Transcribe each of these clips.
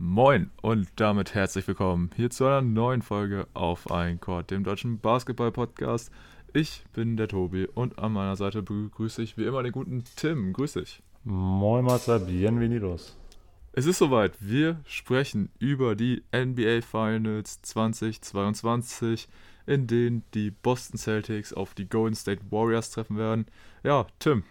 Moin und damit herzlich willkommen hier zu einer neuen Folge auf ein Court, dem deutschen Basketball-Podcast. Ich bin der Tobi und an meiner Seite begrüße ich wie immer den guten Tim. Grüß dich. Moin Marcel, bienvenidos. Es ist soweit. Wir sprechen über die NBA Finals 2022, in denen die Boston Celtics auf die Golden State Warriors treffen werden. Ja, Tim,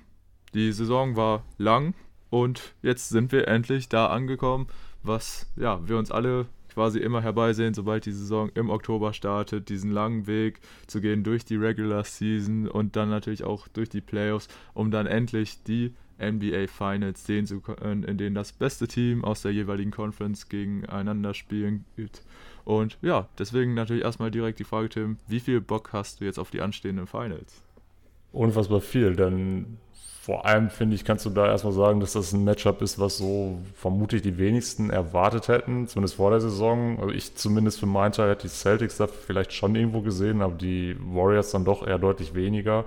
die Saison war lang und jetzt sind wir endlich da angekommen, was ja, wir uns alle quasi immer herbeisehen, sobald die Saison im Oktober startet, diesen langen Weg zu gehen durch die Regular Season und dann natürlich auch durch die Playoffs, um dann endlich die NBA Finals sehen zu können, in denen das beste Team aus der jeweiligen Conference gegeneinander spielen wird. Und ja, deswegen natürlich erstmal direkt die Frage, Tim, wie viel Bock hast du jetzt auf die anstehenden Finals? Unfassbar viel, denn vor allem finde ich, kannst du da erstmal sagen, dass das ein Matchup ist, was so vermutlich die wenigsten erwartet hätten, zumindest vor der Saison. Also ich zumindest für meinen Teil hätte die Celtics da vielleicht schon irgendwo gesehen, aber die Warriors dann doch eher deutlich weniger.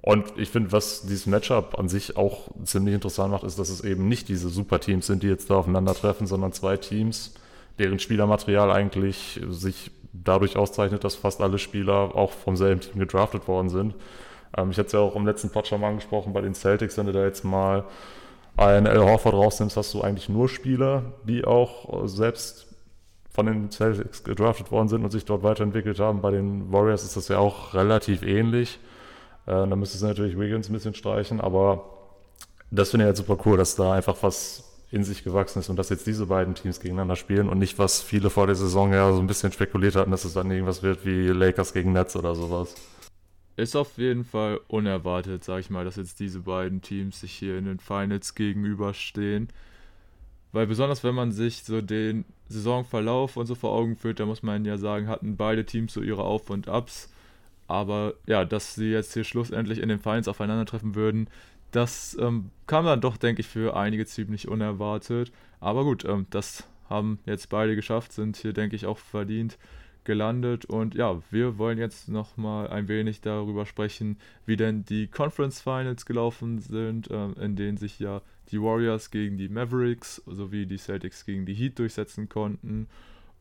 Und ich finde, was dieses Matchup an sich auch ziemlich interessant macht, ist, dass es eben nicht diese Superteams sind, die jetzt da aufeinandertreffen, sondern zwei Teams, deren Spielermaterial eigentlich sich dadurch auszeichnet, dass fast alle Spieler auch vom selben Team gedraftet worden sind. Ähm, ich hatte es ja auch im letzten Pod schon mal angesprochen bei den Celtics, wenn du da jetzt mal einen L. Horford rausnimmst, hast du eigentlich nur Spieler, die auch selbst von den Celtics gedraftet worden sind und sich dort weiterentwickelt haben. Bei den Warriors ist das ja auch relativ ähnlich. Äh, dann müsste es natürlich Wiggins ein bisschen streichen, aber das finde ich halt super cool, dass da einfach was in sich gewachsen ist und dass jetzt diese beiden Teams gegeneinander spielen und nicht, was viele vor der Saison ja so ein bisschen spekuliert hatten, dass es dann irgendwas wird wie Lakers gegen Nets oder sowas. Ist auf jeden Fall unerwartet, sag ich mal, dass jetzt diese beiden Teams sich hier in den Finals gegenüberstehen. Weil besonders wenn man sich so den Saisonverlauf und so vor Augen führt, da muss man ja sagen, hatten beide Teams so ihre Auf- und Abs. Aber ja, dass sie jetzt hier schlussendlich in den Finals aufeinandertreffen würden, das ähm, kam dann doch, denke ich, für einige ziemlich unerwartet. Aber gut, ähm, das haben jetzt beide geschafft, sind hier, denke ich, auch verdient gelandet. Und ja, wir wollen jetzt nochmal ein wenig darüber sprechen, wie denn die Conference Finals gelaufen sind, äh, in denen sich ja die Warriors gegen die Mavericks sowie die Celtics gegen die Heat durchsetzen konnten.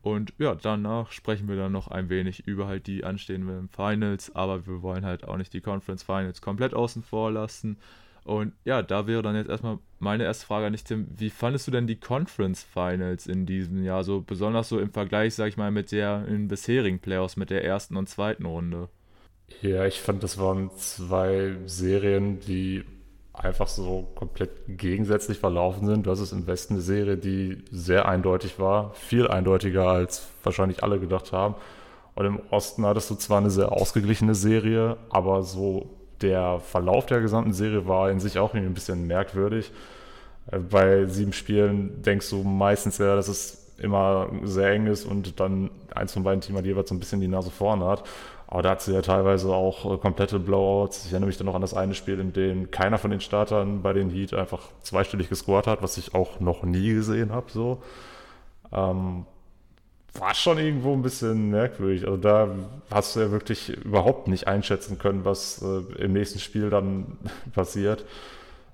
Und ja, danach sprechen wir dann noch ein wenig über halt die anstehenden Finals, aber wir wollen halt auch nicht die Conference Finals komplett außen vor lassen. Und ja, da wäre dann jetzt erstmal meine erste Frage an dich, Tim. Wie fandest du denn die Conference Finals in diesem Jahr? So besonders so im Vergleich, sag ich mal, mit der in bisherigen Playoffs, mit der ersten und zweiten Runde. Ja, ich fand, das waren zwei Serien, die einfach so komplett gegensätzlich verlaufen sind. Du hast es im Westen eine Serie, die sehr eindeutig war, viel eindeutiger als wahrscheinlich alle gedacht haben. Und im Osten hattest du zwar eine sehr ausgeglichene Serie, aber so der Verlauf der gesamten Serie war in sich auch ein bisschen merkwürdig. Äh, bei sieben Spielen denkst du meistens ja, dass es immer sehr eng ist und dann eins von beiden Teams jeweils so ein bisschen die Nase vorne hat. Aber da hat sie ja teilweise auch äh, komplette Blowouts. Ich erinnere mich dann noch an das eine Spiel, in dem keiner von den Startern bei den Heat einfach zweistellig gescored hat, was ich auch noch nie gesehen habe. So. Ähm, war schon irgendwo ein bisschen merkwürdig. Also da hast du ja wirklich überhaupt nicht einschätzen können, was äh, im nächsten Spiel dann passiert.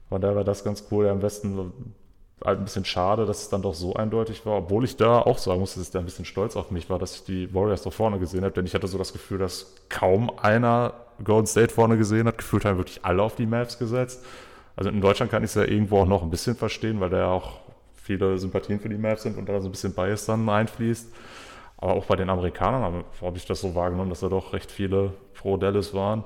Von daher war das ganz cool. Ja, am besten halt ein bisschen schade, dass es dann doch so eindeutig war, obwohl ich da auch sagen muss, dass ich da ein bisschen stolz auf mich war, dass ich die Warriors da vorne gesehen habe, denn ich hatte so das Gefühl, dass kaum einer Golden State vorne gesehen hat. Gefühlt haben wirklich alle auf die Mavs gesetzt. Also in Deutschland kann ich es ja irgendwo auch noch ein bisschen verstehen, weil da ja auch viele Sympathien für die Mavs sind und da so ein bisschen Bias dann einfließt. Aber auch bei den Amerikanern habe, habe ich das so wahrgenommen, dass da doch recht viele pro Dallas waren.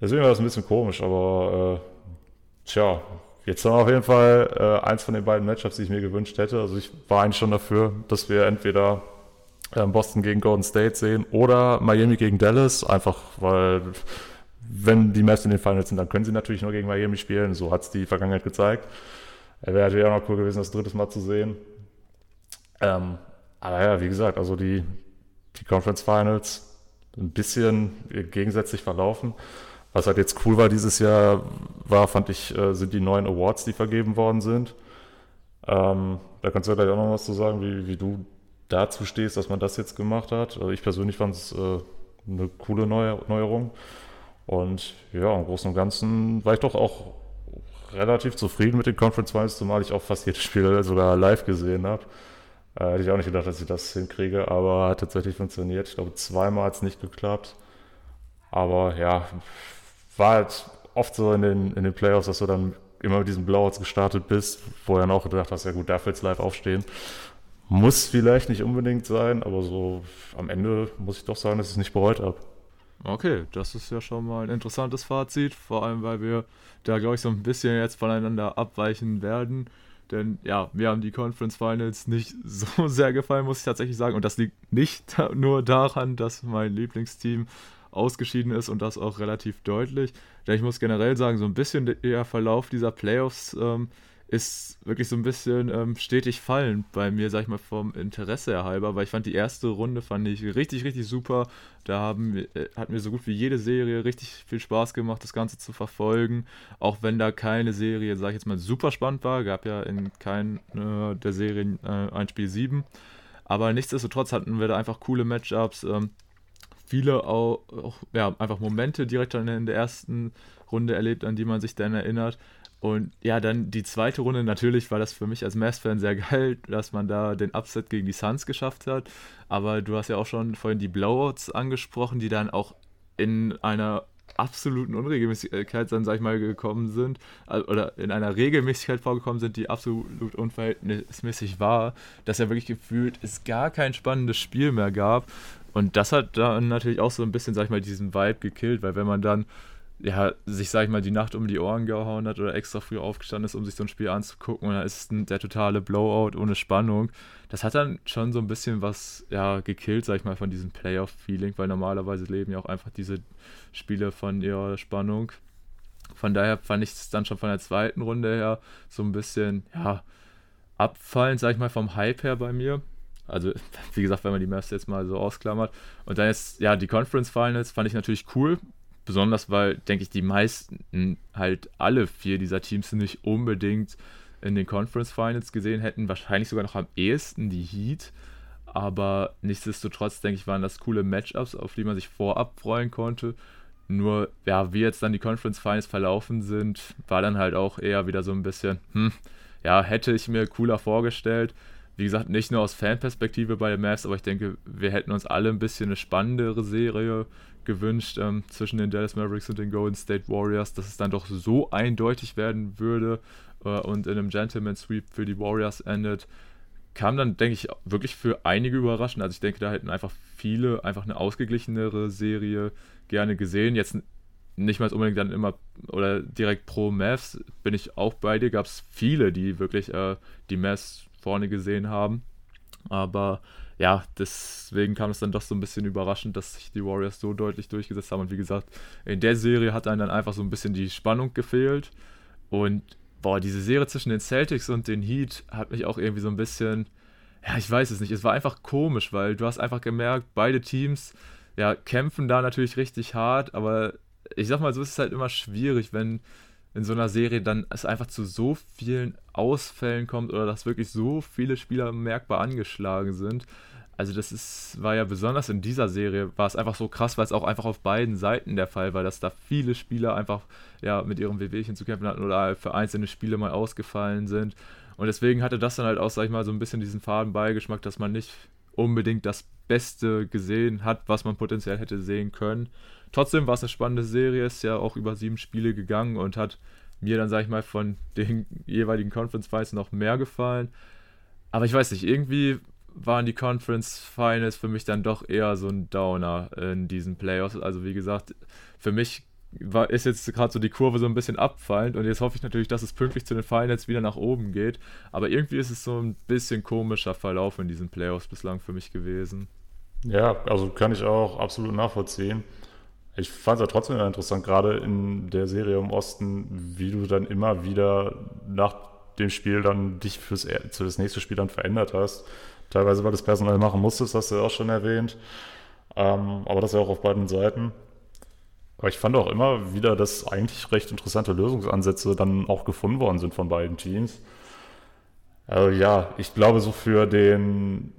Deswegen war das ein bisschen komisch, aber äh, tja, Jetzt haben wir auf jeden Fall äh, eins von den beiden Matchups, die ich mir gewünscht hätte. Also ich war eigentlich schon dafür, dass wir entweder äh, Boston gegen Golden State sehen oder Miami gegen Dallas, einfach weil wenn die Mavs in den Finals sind, dann können sie natürlich nur gegen Miami spielen. So hat es die Vergangenheit gezeigt. Wäre natürlich auch noch cool gewesen, das drittes Mal zu sehen. Ähm, aber ja, wie gesagt, also die, die Conference Finals ein bisschen gegensätzlich verlaufen. Was halt jetzt cool war dieses Jahr, war, fand ich, äh, sind die neuen Awards, die vergeben worden sind. Ähm, da kannst du ja gleich auch noch was zu sagen, wie, wie du dazu stehst, dass man das jetzt gemacht hat. Also ich persönlich fand es äh, eine coole Neu Neuerung. Und ja, im Großen und Ganzen war ich doch auch relativ zufrieden mit den Conference Finals, zumal ich auch fast jedes Spiel sogar live gesehen habe. Äh, hätte ich auch nicht gedacht, dass ich das hinkriege, aber hat tatsächlich funktioniert. Ich glaube, zweimal hat es nicht geklappt. Aber ja, war halt oft so in den, in den Playoffs, dass du dann immer mit diesen Blowouts gestartet bist, wo dann auch gedacht hast, ja gut, darf jetzt live aufstehen. Muss vielleicht nicht unbedingt sein, aber so am Ende muss ich doch sagen, dass ich es nicht bereut habe. Okay, das ist ja schon mal ein interessantes Fazit, vor allem weil wir da, glaube ich, so ein bisschen jetzt voneinander abweichen werden. Denn ja, mir haben die Conference Finals nicht so sehr gefallen, muss ich tatsächlich sagen. Und das liegt nicht nur daran, dass mein Lieblingsteam ausgeschieden ist und das auch relativ deutlich. Denn ich muss generell sagen, so ein bisschen der Verlauf dieser Playoffs ähm, ist wirklich so ein bisschen ähm, stetig fallend bei mir, sag ich mal, vom Interesse halber, weil ich fand die erste Runde fand ich richtig, richtig super. Da haben, äh, hat mir so gut wie jede Serie richtig viel Spaß gemacht, das Ganze zu verfolgen. Auch wenn da keine Serie, sag ich jetzt mal, super spannend war, gab ja in keiner der Serien äh, ein Spiel 7. Aber nichtsdestotrotz hatten wir da einfach coole Matchups. Ähm, viele auch, auch, ja, einfach Momente direkt in der ersten Runde erlebt, an die man sich dann erinnert. Und ja, dann die zweite Runde, natürlich war das für mich als Mavs-Fan sehr geil, dass man da den Upset gegen die Suns geschafft hat. Aber du hast ja auch schon vorhin die Blowouts angesprochen, die dann auch in einer absoluten Unregelmäßigkeit dann, sag ich mal, gekommen sind, oder in einer Regelmäßigkeit vorgekommen sind, die absolut unverhältnismäßig war, dass ja wirklich gefühlt es gar kein spannendes Spiel mehr gab. Und das hat dann natürlich auch so ein bisschen, sag ich mal, diesen Vibe gekillt, weil wenn man dann ja, sich, sag ich mal, die Nacht um die Ohren gehauen hat oder extra früh aufgestanden ist, um sich so ein Spiel anzugucken und dann ist es der totale Blowout ohne Spannung. Das hat dann schon so ein bisschen was, ja, gekillt, sag ich mal, von diesem Playoff-Feeling, weil normalerweise leben ja auch einfach diese Spiele von ihrer Spannung. Von daher fand ich es dann schon von der zweiten Runde her so ein bisschen, ja, abfallend, sag ich mal, vom Hype her bei mir. Also, wie gesagt, wenn man die Mavs jetzt mal so ausklammert. Und dann jetzt, ja, die Conference Finals fand ich natürlich cool, Besonders weil, denke ich, die meisten halt alle vier dieser Teams nicht unbedingt in den Conference Finals gesehen hätten. Wahrscheinlich sogar noch am ehesten die Heat. Aber nichtsdestotrotz, denke ich, waren das coole Matchups, auf die man sich vorab freuen konnte. Nur, ja, wie jetzt dann die Conference Finals verlaufen sind, war dann halt auch eher wieder so ein bisschen, hm, ja, hätte ich mir cooler vorgestellt. Wie gesagt, nicht nur aus Fanperspektive bei den Mavs, aber ich denke, wir hätten uns alle ein bisschen eine spannendere Serie gewünscht ähm, zwischen den Dallas Mavericks und den Golden State Warriors, dass es dann doch so eindeutig werden würde äh, und in einem Gentleman Sweep für die Warriors endet. Kam dann, denke ich, wirklich für einige überraschend. Also ich denke, da hätten einfach viele einfach eine ausgeglichenere Serie gerne gesehen. Jetzt nicht mal unbedingt dann immer oder direkt pro Mavs bin ich auch bei dir. Gab es viele, die wirklich äh, die Mavs vorne gesehen haben. Aber ja, deswegen kam es dann doch so ein bisschen überraschend, dass sich die Warriors so deutlich durchgesetzt haben. Und wie gesagt, in der Serie hat einem dann einfach so ein bisschen die Spannung gefehlt. Und boah, diese Serie zwischen den Celtics und den Heat hat mich auch irgendwie so ein bisschen, ja, ich weiß es nicht, es war einfach komisch, weil du hast einfach gemerkt, beide Teams, ja, kämpfen da natürlich richtig hart, aber ich sag mal, so ist es halt immer schwierig, wenn in so einer Serie dann es einfach zu so vielen Ausfällen kommt oder dass wirklich so viele Spieler merkbar angeschlagen sind. Also das ist, war ja besonders in dieser Serie, war es einfach so krass, weil es auch einfach auf beiden Seiten der Fall war, dass da viele Spieler einfach ja, mit ihrem Wehwehchen zu kämpfen hatten oder für einzelne Spiele mal ausgefallen sind. Und deswegen hatte das dann halt auch, sag ich mal, so ein bisschen diesen faden Beigeschmack, dass man nicht unbedingt das Beste gesehen hat, was man potenziell hätte sehen können. Trotzdem war es eine spannende Serie, ist ja auch über sieben Spiele gegangen und hat mir dann, sag ich mal, von den jeweiligen Conference Finals noch mehr gefallen. Aber ich weiß nicht, irgendwie waren die Conference Finals für mich dann doch eher so ein Downer in diesen Playoffs. Also wie gesagt, für mich war, ist jetzt gerade so die Kurve so ein bisschen abfallend und jetzt hoffe ich natürlich, dass es pünktlich zu den Finals wieder nach oben geht. Aber irgendwie ist es so ein bisschen komischer Verlauf in diesen Playoffs bislang für mich gewesen. Ja, also kann ich auch absolut nachvollziehen. Ich fand es ja trotzdem interessant, gerade in der Serie im Osten, wie du dann immer wieder nach dem Spiel dann dich fürs, für das nächste Spiel dann verändert hast. Teilweise, weil das Personal machen musstest, hast du ja auch schon erwähnt. Ähm, aber das ja auch auf beiden Seiten. Aber ich fand auch immer wieder, dass eigentlich recht interessante Lösungsansätze dann auch gefunden worden sind von beiden Teams. Also ja, ich glaube, so für den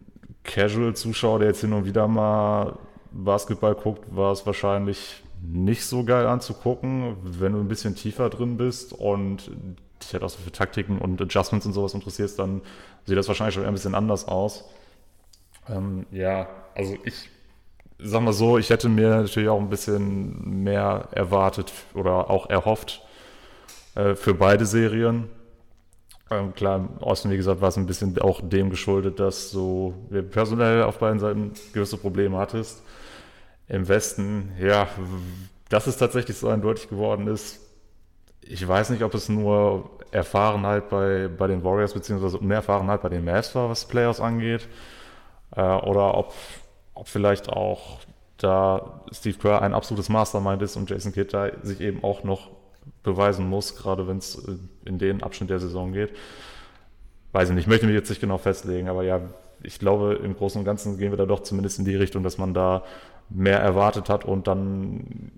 Casual-Zuschauer, der jetzt hin und wieder mal Basketball guckt, war es wahrscheinlich nicht so geil anzugucken, wenn du ein bisschen tiefer drin bist und dich halt auch so für Taktiken und Adjustments und sowas interessierst, dann sieht das wahrscheinlich schon ein bisschen anders aus. Ähm, ja, also ich sag mal so, ich hätte mir natürlich auch ein bisschen mehr erwartet oder auch erhofft äh, für beide Serien. Ähm, klar, im Osten, wie gesagt, war es ein bisschen auch dem geschuldet, dass du personell auf beiden Seiten gewisse Probleme hattest. Im Westen, ja, dass es tatsächlich so eindeutig geworden ist. Ich weiß nicht, ob es nur Erfahrenheit bei, bei den Warriors beziehungsweise Unerfahrenheit bei den Mavs war, was Playoffs angeht. Äh, oder ob, ob vielleicht auch da Steve Kerr ein absolutes Mastermind ist und Jason Kidd da sich eben auch noch beweisen muss, gerade wenn es äh, in den Abschnitt der Saison geht. Weiß ich nicht, ich möchte mich jetzt nicht genau festlegen, aber ja, ich glaube, im Großen und Ganzen gehen wir da doch zumindest in die Richtung, dass man da mehr erwartet hat und dann,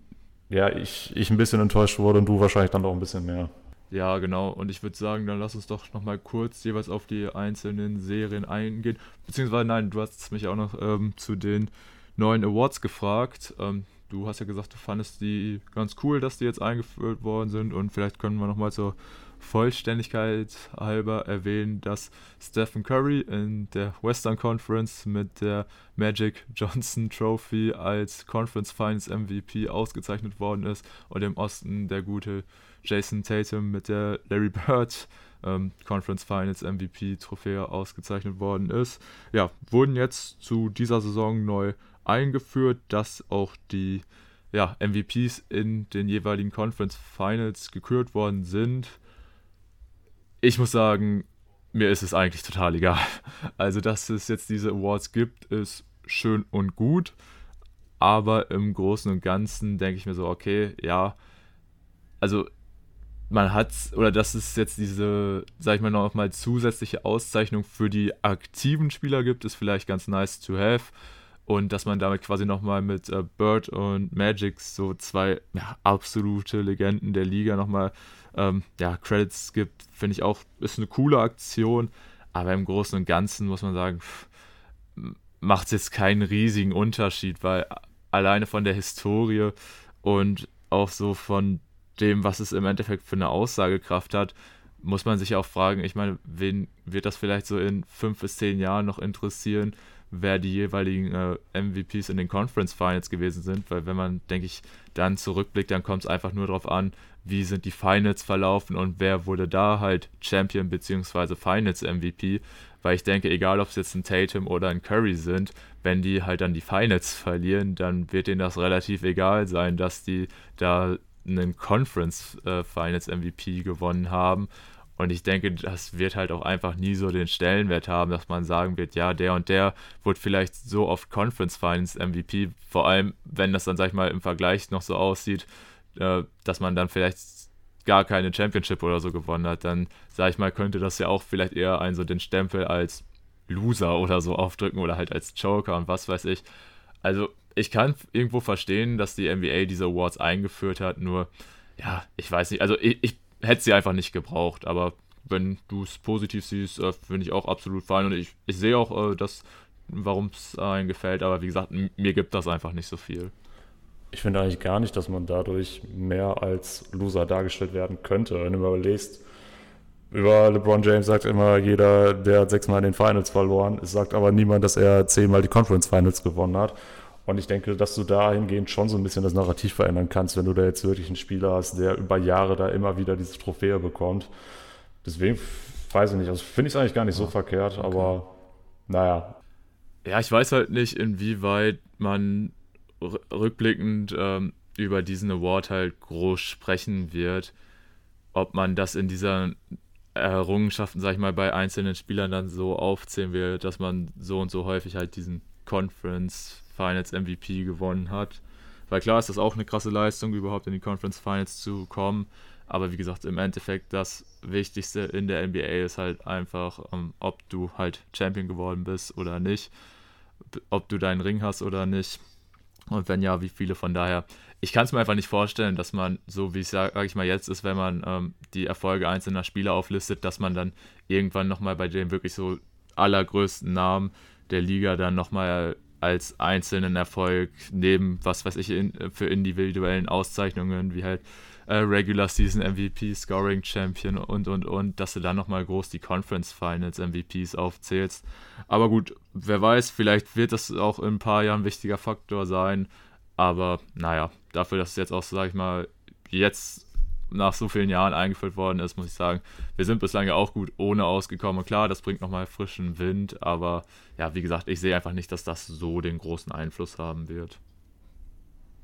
ja, ich, ich ein bisschen enttäuscht wurde und du wahrscheinlich dann auch ein bisschen mehr. Ja, genau. Und ich würde sagen, dann lass uns doch nochmal kurz jeweils auf die einzelnen Serien eingehen. Beziehungsweise, nein, du hast mich auch noch ähm, zu den neuen Awards gefragt. Ähm, du hast ja gesagt, du fandest die ganz cool, dass die jetzt eingeführt worden sind. Und vielleicht können wir nochmal zur Vollständigkeit halber erwähnen, dass Stephen Curry in der Western Conference mit der Magic Johnson Trophy als Conference Finals MVP ausgezeichnet worden ist und im Osten der gute Jason Tatum mit der Larry Bird ähm, Conference Finals MVP Trophäe ausgezeichnet worden ist. Ja, wurden jetzt zu dieser Saison neu eingeführt, dass auch die ja, MVPs in den jeweiligen Conference Finals gekürt worden sind. Ich muss sagen, mir ist es eigentlich total egal. Also, dass es jetzt diese Awards gibt, ist schön und gut. Aber im Großen und Ganzen denke ich mir so, okay, ja, also man hat, oder dass es jetzt diese, sag ich mal, noch mal zusätzliche Auszeichnung für die aktiven Spieler gibt, ist vielleicht ganz nice to have und dass man damit quasi nochmal mit äh, Bird und Magic so zwei ja, absolute Legenden der Liga nochmal ähm, ja, Credits gibt, finde ich auch, ist eine coole Aktion, aber im Großen und Ganzen muss man sagen, macht es jetzt keinen riesigen Unterschied, weil alleine von der Historie und auch so von dem, was es im Endeffekt für eine Aussagekraft hat, muss man sich auch fragen, ich meine, wen wird das vielleicht so in fünf bis zehn Jahren noch interessieren, wer die jeweiligen äh, MVPs in den Conference Finals gewesen sind, weil wenn man, denke ich, dann zurückblickt, dann kommt es einfach nur darauf an, wie sind die Finals verlaufen und wer wurde da halt Champion bzw. Finals MVP, weil ich denke, egal ob es jetzt ein Tatum oder ein Curry sind, wenn die halt dann die Finals verlieren, dann wird denen das relativ egal sein, dass die da einen Conference äh, Finals MVP gewonnen haben und ich denke, das wird halt auch einfach nie so den Stellenwert haben, dass man sagen wird, ja, der und der wurde vielleicht so oft Conference Finals MVP, vor allem wenn das dann, sag ich mal, im Vergleich noch so aussieht, äh, dass man dann vielleicht gar keine Championship oder so gewonnen hat, dann, sag ich mal, könnte das ja auch vielleicht eher einen so den Stempel als Loser oder so aufdrücken oder halt als Joker und was weiß ich. Also, ich kann irgendwo verstehen, dass die NBA diese Awards eingeführt hat, nur, ja, ich weiß nicht, also ich, ich hätte sie einfach nicht gebraucht. Aber wenn du es positiv siehst, äh, finde ich auch absolut fein. Und ich, ich sehe auch, äh, warum es einem gefällt. Aber wie gesagt, mir gibt das einfach nicht so viel. Ich finde eigentlich gar nicht, dass man dadurch mehr als Loser dargestellt werden könnte. Wenn du mal überlegst, über LeBron James sagt immer jeder, der hat sechsmal in den Finals verloren. Es sagt aber niemand, dass er zehnmal die Conference Finals gewonnen hat. Und ich denke, dass du dahingehend schon so ein bisschen das Narrativ verändern kannst, wenn du da jetzt wirklich einen Spieler hast, der über Jahre da immer wieder diese Trophäe bekommt. Deswegen weiß ich nicht. Also finde ich es eigentlich gar nicht so verkehrt, okay. aber naja. Ja, ich weiß halt nicht, inwieweit man rückblickend ähm, über diesen Award halt groß sprechen wird. Ob man das in dieser Errungenschaften, sag ich mal, bei einzelnen Spielern dann so aufzählen wird, dass man so und so häufig halt diesen Conference Finals MVP gewonnen hat. Weil klar ist das auch eine krasse Leistung, überhaupt in die Conference Finals zu kommen. Aber wie gesagt, im Endeffekt das Wichtigste in der NBA ist halt einfach, ähm, ob du halt Champion geworden bist oder nicht. Ob du deinen Ring hast oder nicht. Und wenn ja, wie viele von daher. Ich kann es mir einfach nicht vorstellen, dass man, so wie es sage sag ich mal jetzt ist, wenn man ähm, die Erfolge einzelner Spieler auflistet, dass man dann irgendwann nochmal bei dem wirklich so allergrößten Namen der Liga dann nochmal als einzelnen Erfolg neben, was weiß ich, in, für individuellen Auszeichnungen wie halt äh, Regular Season MVP, Scoring Champion und und und, dass du dann nochmal groß die Conference Finals MVPs aufzählst. Aber gut, wer weiß, vielleicht wird das auch in ein paar Jahren ein wichtiger Faktor sein. Aber naja, dafür, dass es jetzt auch, sag ich mal, jetzt nach so vielen Jahren eingeführt worden ist, muss ich sagen, wir sind bislang ja auch gut ohne ausgekommen. Und klar, das bringt nochmal frischen Wind, aber ja, wie gesagt, ich sehe einfach nicht, dass das so den großen Einfluss haben wird.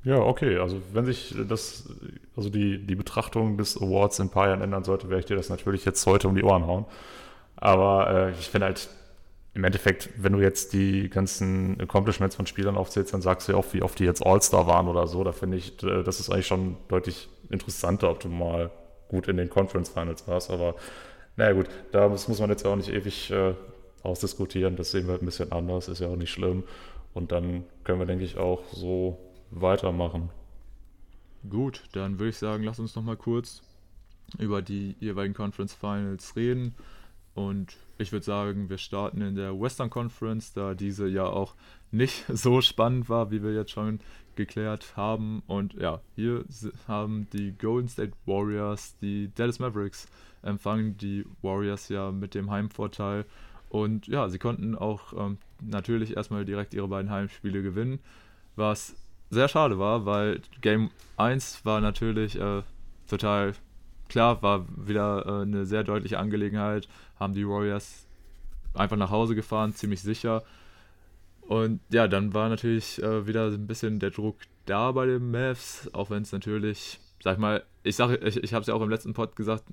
Ja, okay. Also wenn sich das, also die, die Betrachtung des Awards in ein paar Jahren ändern sollte, werde ich dir das natürlich jetzt heute um die Ohren hauen. Aber äh, ich finde halt, im Endeffekt, wenn du jetzt die ganzen Accomplishments von Spielern aufzählst, dann sagst du ja auch, wie oft die jetzt All-Star waren oder so. Da finde ich, das ist eigentlich schon deutlich interessanter, ob du mal gut in den Conference Finals warst. Aber naja gut, da muss, muss man jetzt ja auch nicht ewig äh, ausdiskutieren. Das sehen wir halt ein bisschen anders, ist ja auch nicht schlimm. Und dann können wir, denke ich, auch so weitermachen. Gut, dann würde ich sagen, lass uns noch mal kurz über die jeweiligen Conference Finals reden. Und ich würde sagen, wir starten in der Western Conference, da diese ja auch nicht so spannend war, wie wir jetzt schon geklärt haben. Und ja, hier haben die Golden State Warriors die Dallas Mavericks empfangen. Die Warriors ja mit dem Heimvorteil. Und ja, sie konnten auch ähm, natürlich erstmal direkt ihre beiden Heimspiele gewinnen, was sehr schade war, weil Game 1 war natürlich äh, total klar, war wieder äh, eine sehr deutliche Angelegenheit. Haben die Warriors einfach nach Hause gefahren, ziemlich sicher. Und ja, dann war natürlich äh, wieder ein bisschen der Druck da bei den Mavs, auch wenn es natürlich, sag ich mal, ich sage, ich, ich habe es ja auch im letzten Pod gesagt,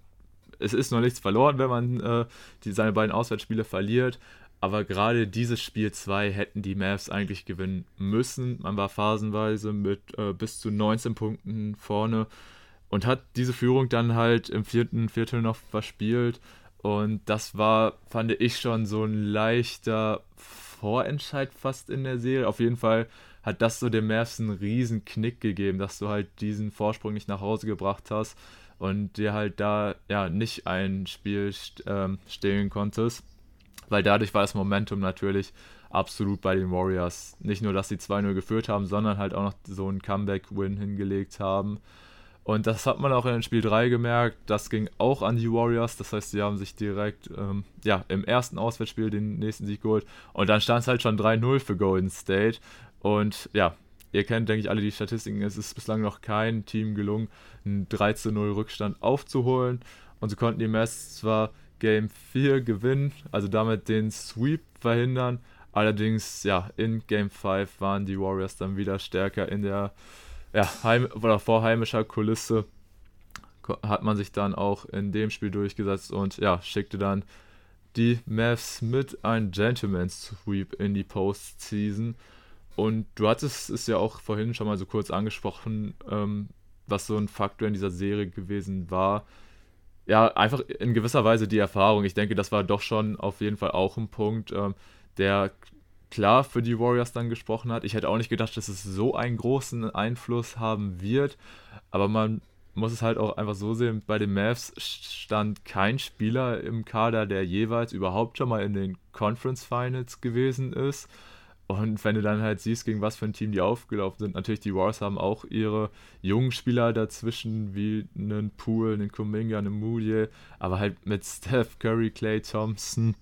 es ist noch nichts verloren, wenn man äh, die, seine beiden Auswärtsspiele verliert. Aber gerade dieses Spiel 2 hätten die Mavs eigentlich gewinnen müssen. Man war phasenweise mit äh, bis zu 19 Punkten vorne und hat diese Führung dann halt im vierten Viertel noch verspielt. Und das war, fand ich schon so ein leichter Vorentscheid fast in der Serie. Auf jeden Fall hat das so dem Mavs einen riesen Knick gegeben, dass du halt diesen Vorsprung nicht nach Hause gebracht hast und dir halt da ja nicht ein Spiel ähm, stehlen konntest weil dadurch war das Momentum natürlich absolut bei den Warriors. Nicht nur, dass sie 2-0 geführt haben, sondern halt auch noch so einen Comeback-Win hingelegt haben. Und das hat man auch in Spiel 3 gemerkt. Das ging auch an die Warriors. Das heißt, sie haben sich direkt ähm, ja, im ersten Auswärtsspiel den nächsten Sieg geholt. Und dann stand es halt schon 3-0 für Golden State. Und ja, ihr kennt, denke ich, alle die Statistiken. Es ist bislang noch kein Team gelungen, einen 13-0 Rückstand aufzuholen. Und sie konnten die Mess zwar Game 4 gewinnen, also damit den Sweep verhindern. Allerdings, ja, in Game 5 waren die Warriors dann wieder stärker in der ja, heim oder vor heimischer Kulisse. Hat man sich dann auch in dem Spiel durchgesetzt und ja, schickte dann die Mavs mit einem Gentleman's Sweep in die Postseason. Und du hattest es ja auch vorhin schon mal so kurz angesprochen, ähm, was so ein Faktor in dieser Serie gewesen war ja, einfach in gewisser Weise die Erfahrung. Ich denke, das war doch schon auf jeden Fall auch ein Punkt, ähm, der klar für die Warriors dann gesprochen hat. Ich hätte auch nicht gedacht, dass es so einen großen Einfluss haben wird, aber man muss es halt auch einfach so sehen, bei den Mavs stand kein Spieler im Kader, der jeweils überhaupt schon mal in den Conference Finals gewesen ist. Und wenn du dann halt siehst, gegen was für ein Team die aufgelaufen sind, natürlich die Wars haben auch ihre jungen Spieler dazwischen, wie einen Poole, einen Kuminga, einen Moody, aber halt mit Steph Curry, Clay Thompson,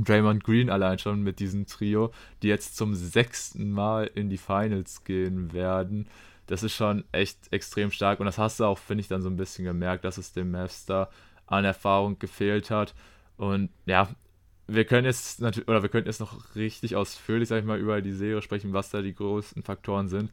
Draymond Green allein schon mit diesem Trio, die jetzt zum sechsten Mal in die Finals gehen werden. Das ist schon echt extrem stark und das hast du auch, finde ich, dann so ein bisschen gemerkt, dass es dem Mavs da an Erfahrung gefehlt hat. Und ja, wir können jetzt natürlich, oder wir könnten jetzt noch richtig ausführlich, sag ich mal, über die Serie sprechen, was da die größten Faktoren sind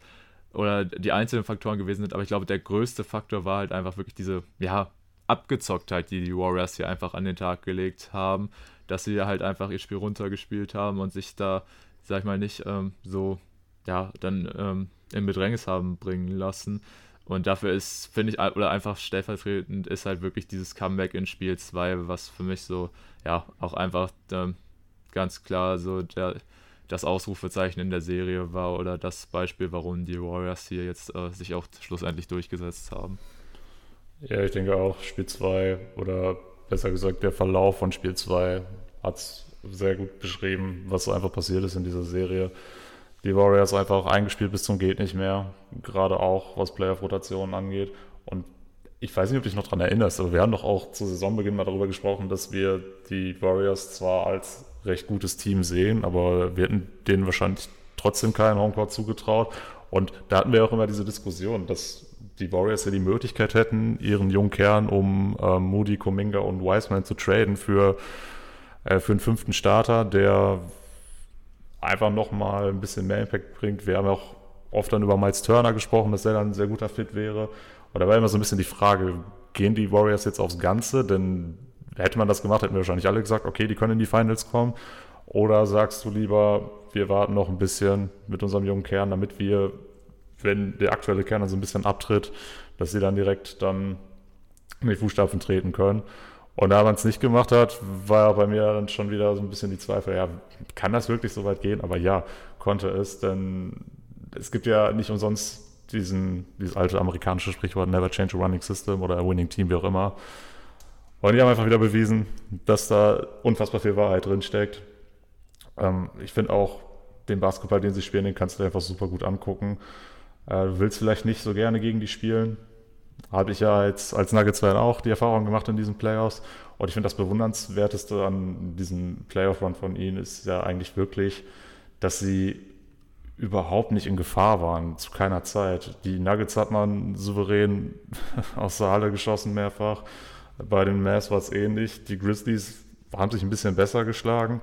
oder die einzelnen Faktoren gewesen sind, aber ich glaube, der größte Faktor war halt einfach wirklich diese, ja, Abgezocktheit, die die Warriors hier einfach an den Tag gelegt haben, dass sie halt einfach ihr Spiel runtergespielt haben und sich da, sag ich mal, nicht ähm, so, ja, dann ähm, in Bedrängnis haben bringen lassen. Und dafür ist, finde ich, oder einfach stellvertretend ist halt wirklich dieses Comeback in Spiel 2, was für mich so, ja, auch einfach ähm, ganz klar so der, das Ausrufezeichen in der Serie war oder das Beispiel, warum die Warriors hier jetzt äh, sich auch schlussendlich durchgesetzt haben. Ja, ich denke auch, Spiel 2 oder besser gesagt der Verlauf von Spiel 2 hat es sehr gut beschrieben, was einfach passiert ist in dieser Serie die Warriors einfach eingespielt bis zum geht nicht mehr, gerade auch was Playoff-Rotationen angeht. Und ich weiß nicht, ob du dich noch daran erinnerst, aber wir haben doch auch zu Saisonbeginn mal darüber gesprochen, dass wir die Warriors zwar als recht gutes Team sehen, aber wir hätten denen wahrscheinlich trotzdem keinen Homecourt zugetraut. Und da hatten wir auch immer diese Diskussion, dass die Warriors ja die Möglichkeit hätten, ihren jungen Kern um äh, Moody, Kuminga und Wiseman zu traden für, äh, für einen fünften Starter, der einfach nochmal ein bisschen mehr Impact bringt. Wir haben auch oft dann über Miles Turner gesprochen, dass er dann ein sehr guter Fit wäre. Und da war immer so ein bisschen die Frage, gehen die Warriors jetzt aufs Ganze? Denn hätte man das gemacht, hätten wir wahrscheinlich alle gesagt, okay, die können in die Finals kommen. Oder sagst du lieber, wir warten noch ein bisschen mit unserem jungen Kern, damit wir, wenn der aktuelle Kern dann so ein bisschen abtritt, dass sie dann direkt dann in die Fußstapfen treten können. Und da man es nicht gemacht hat, war bei mir dann schon wieder so ein bisschen die Zweifel, ja, kann das wirklich so weit gehen? Aber ja, konnte es, denn es gibt ja nicht umsonst diesen, dieses alte amerikanische Sprichwort Never change a running system oder a winning team, wie auch immer. Und die haben einfach wieder bewiesen, dass da unfassbar viel Wahrheit drin steckt. Ähm, ich finde auch, den Basketball, den sie spielen, den kannst du dir einfach super gut angucken. Äh, du willst vielleicht nicht so gerne gegen die spielen. Habe ich ja als, als Nuggets-Fan auch die Erfahrung gemacht in diesen Playoffs. Und ich finde, das Bewundernswerteste an diesem Playoff-Run von ihnen ist ja eigentlich wirklich, dass sie überhaupt nicht in Gefahr waren, zu keiner Zeit. Die Nuggets hat man souverän aus der Halle geschossen mehrfach. Bei den Mavs war es ähnlich. Die Grizzlies haben sich ein bisschen besser geschlagen.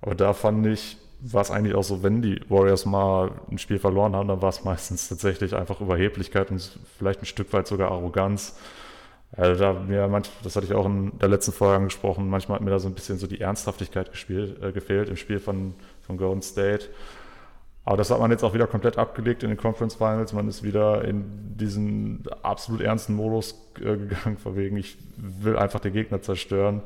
Aber da fand ich, war es eigentlich auch so, wenn die Warriors mal ein Spiel verloren haben, dann war es meistens tatsächlich einfach Überheblichkeit und vielleicht ein Stück weit sogar Arroganz. Also da mir manch, das hatte ich auch in der letzten Folge angesprochen, manchmal hat mir da so ein bisschen so die Ernsthaftigkeit gespielt, äh, gefehlt im Spiel von, von Golden State. Aber das hat man jetzt auch wieder komplett abgelegt in den Conference Finals. Man ist wieder in diesen absolut ernsten Modus äh, gegangen, von wegen, ich will einfach den Gegner zerstören.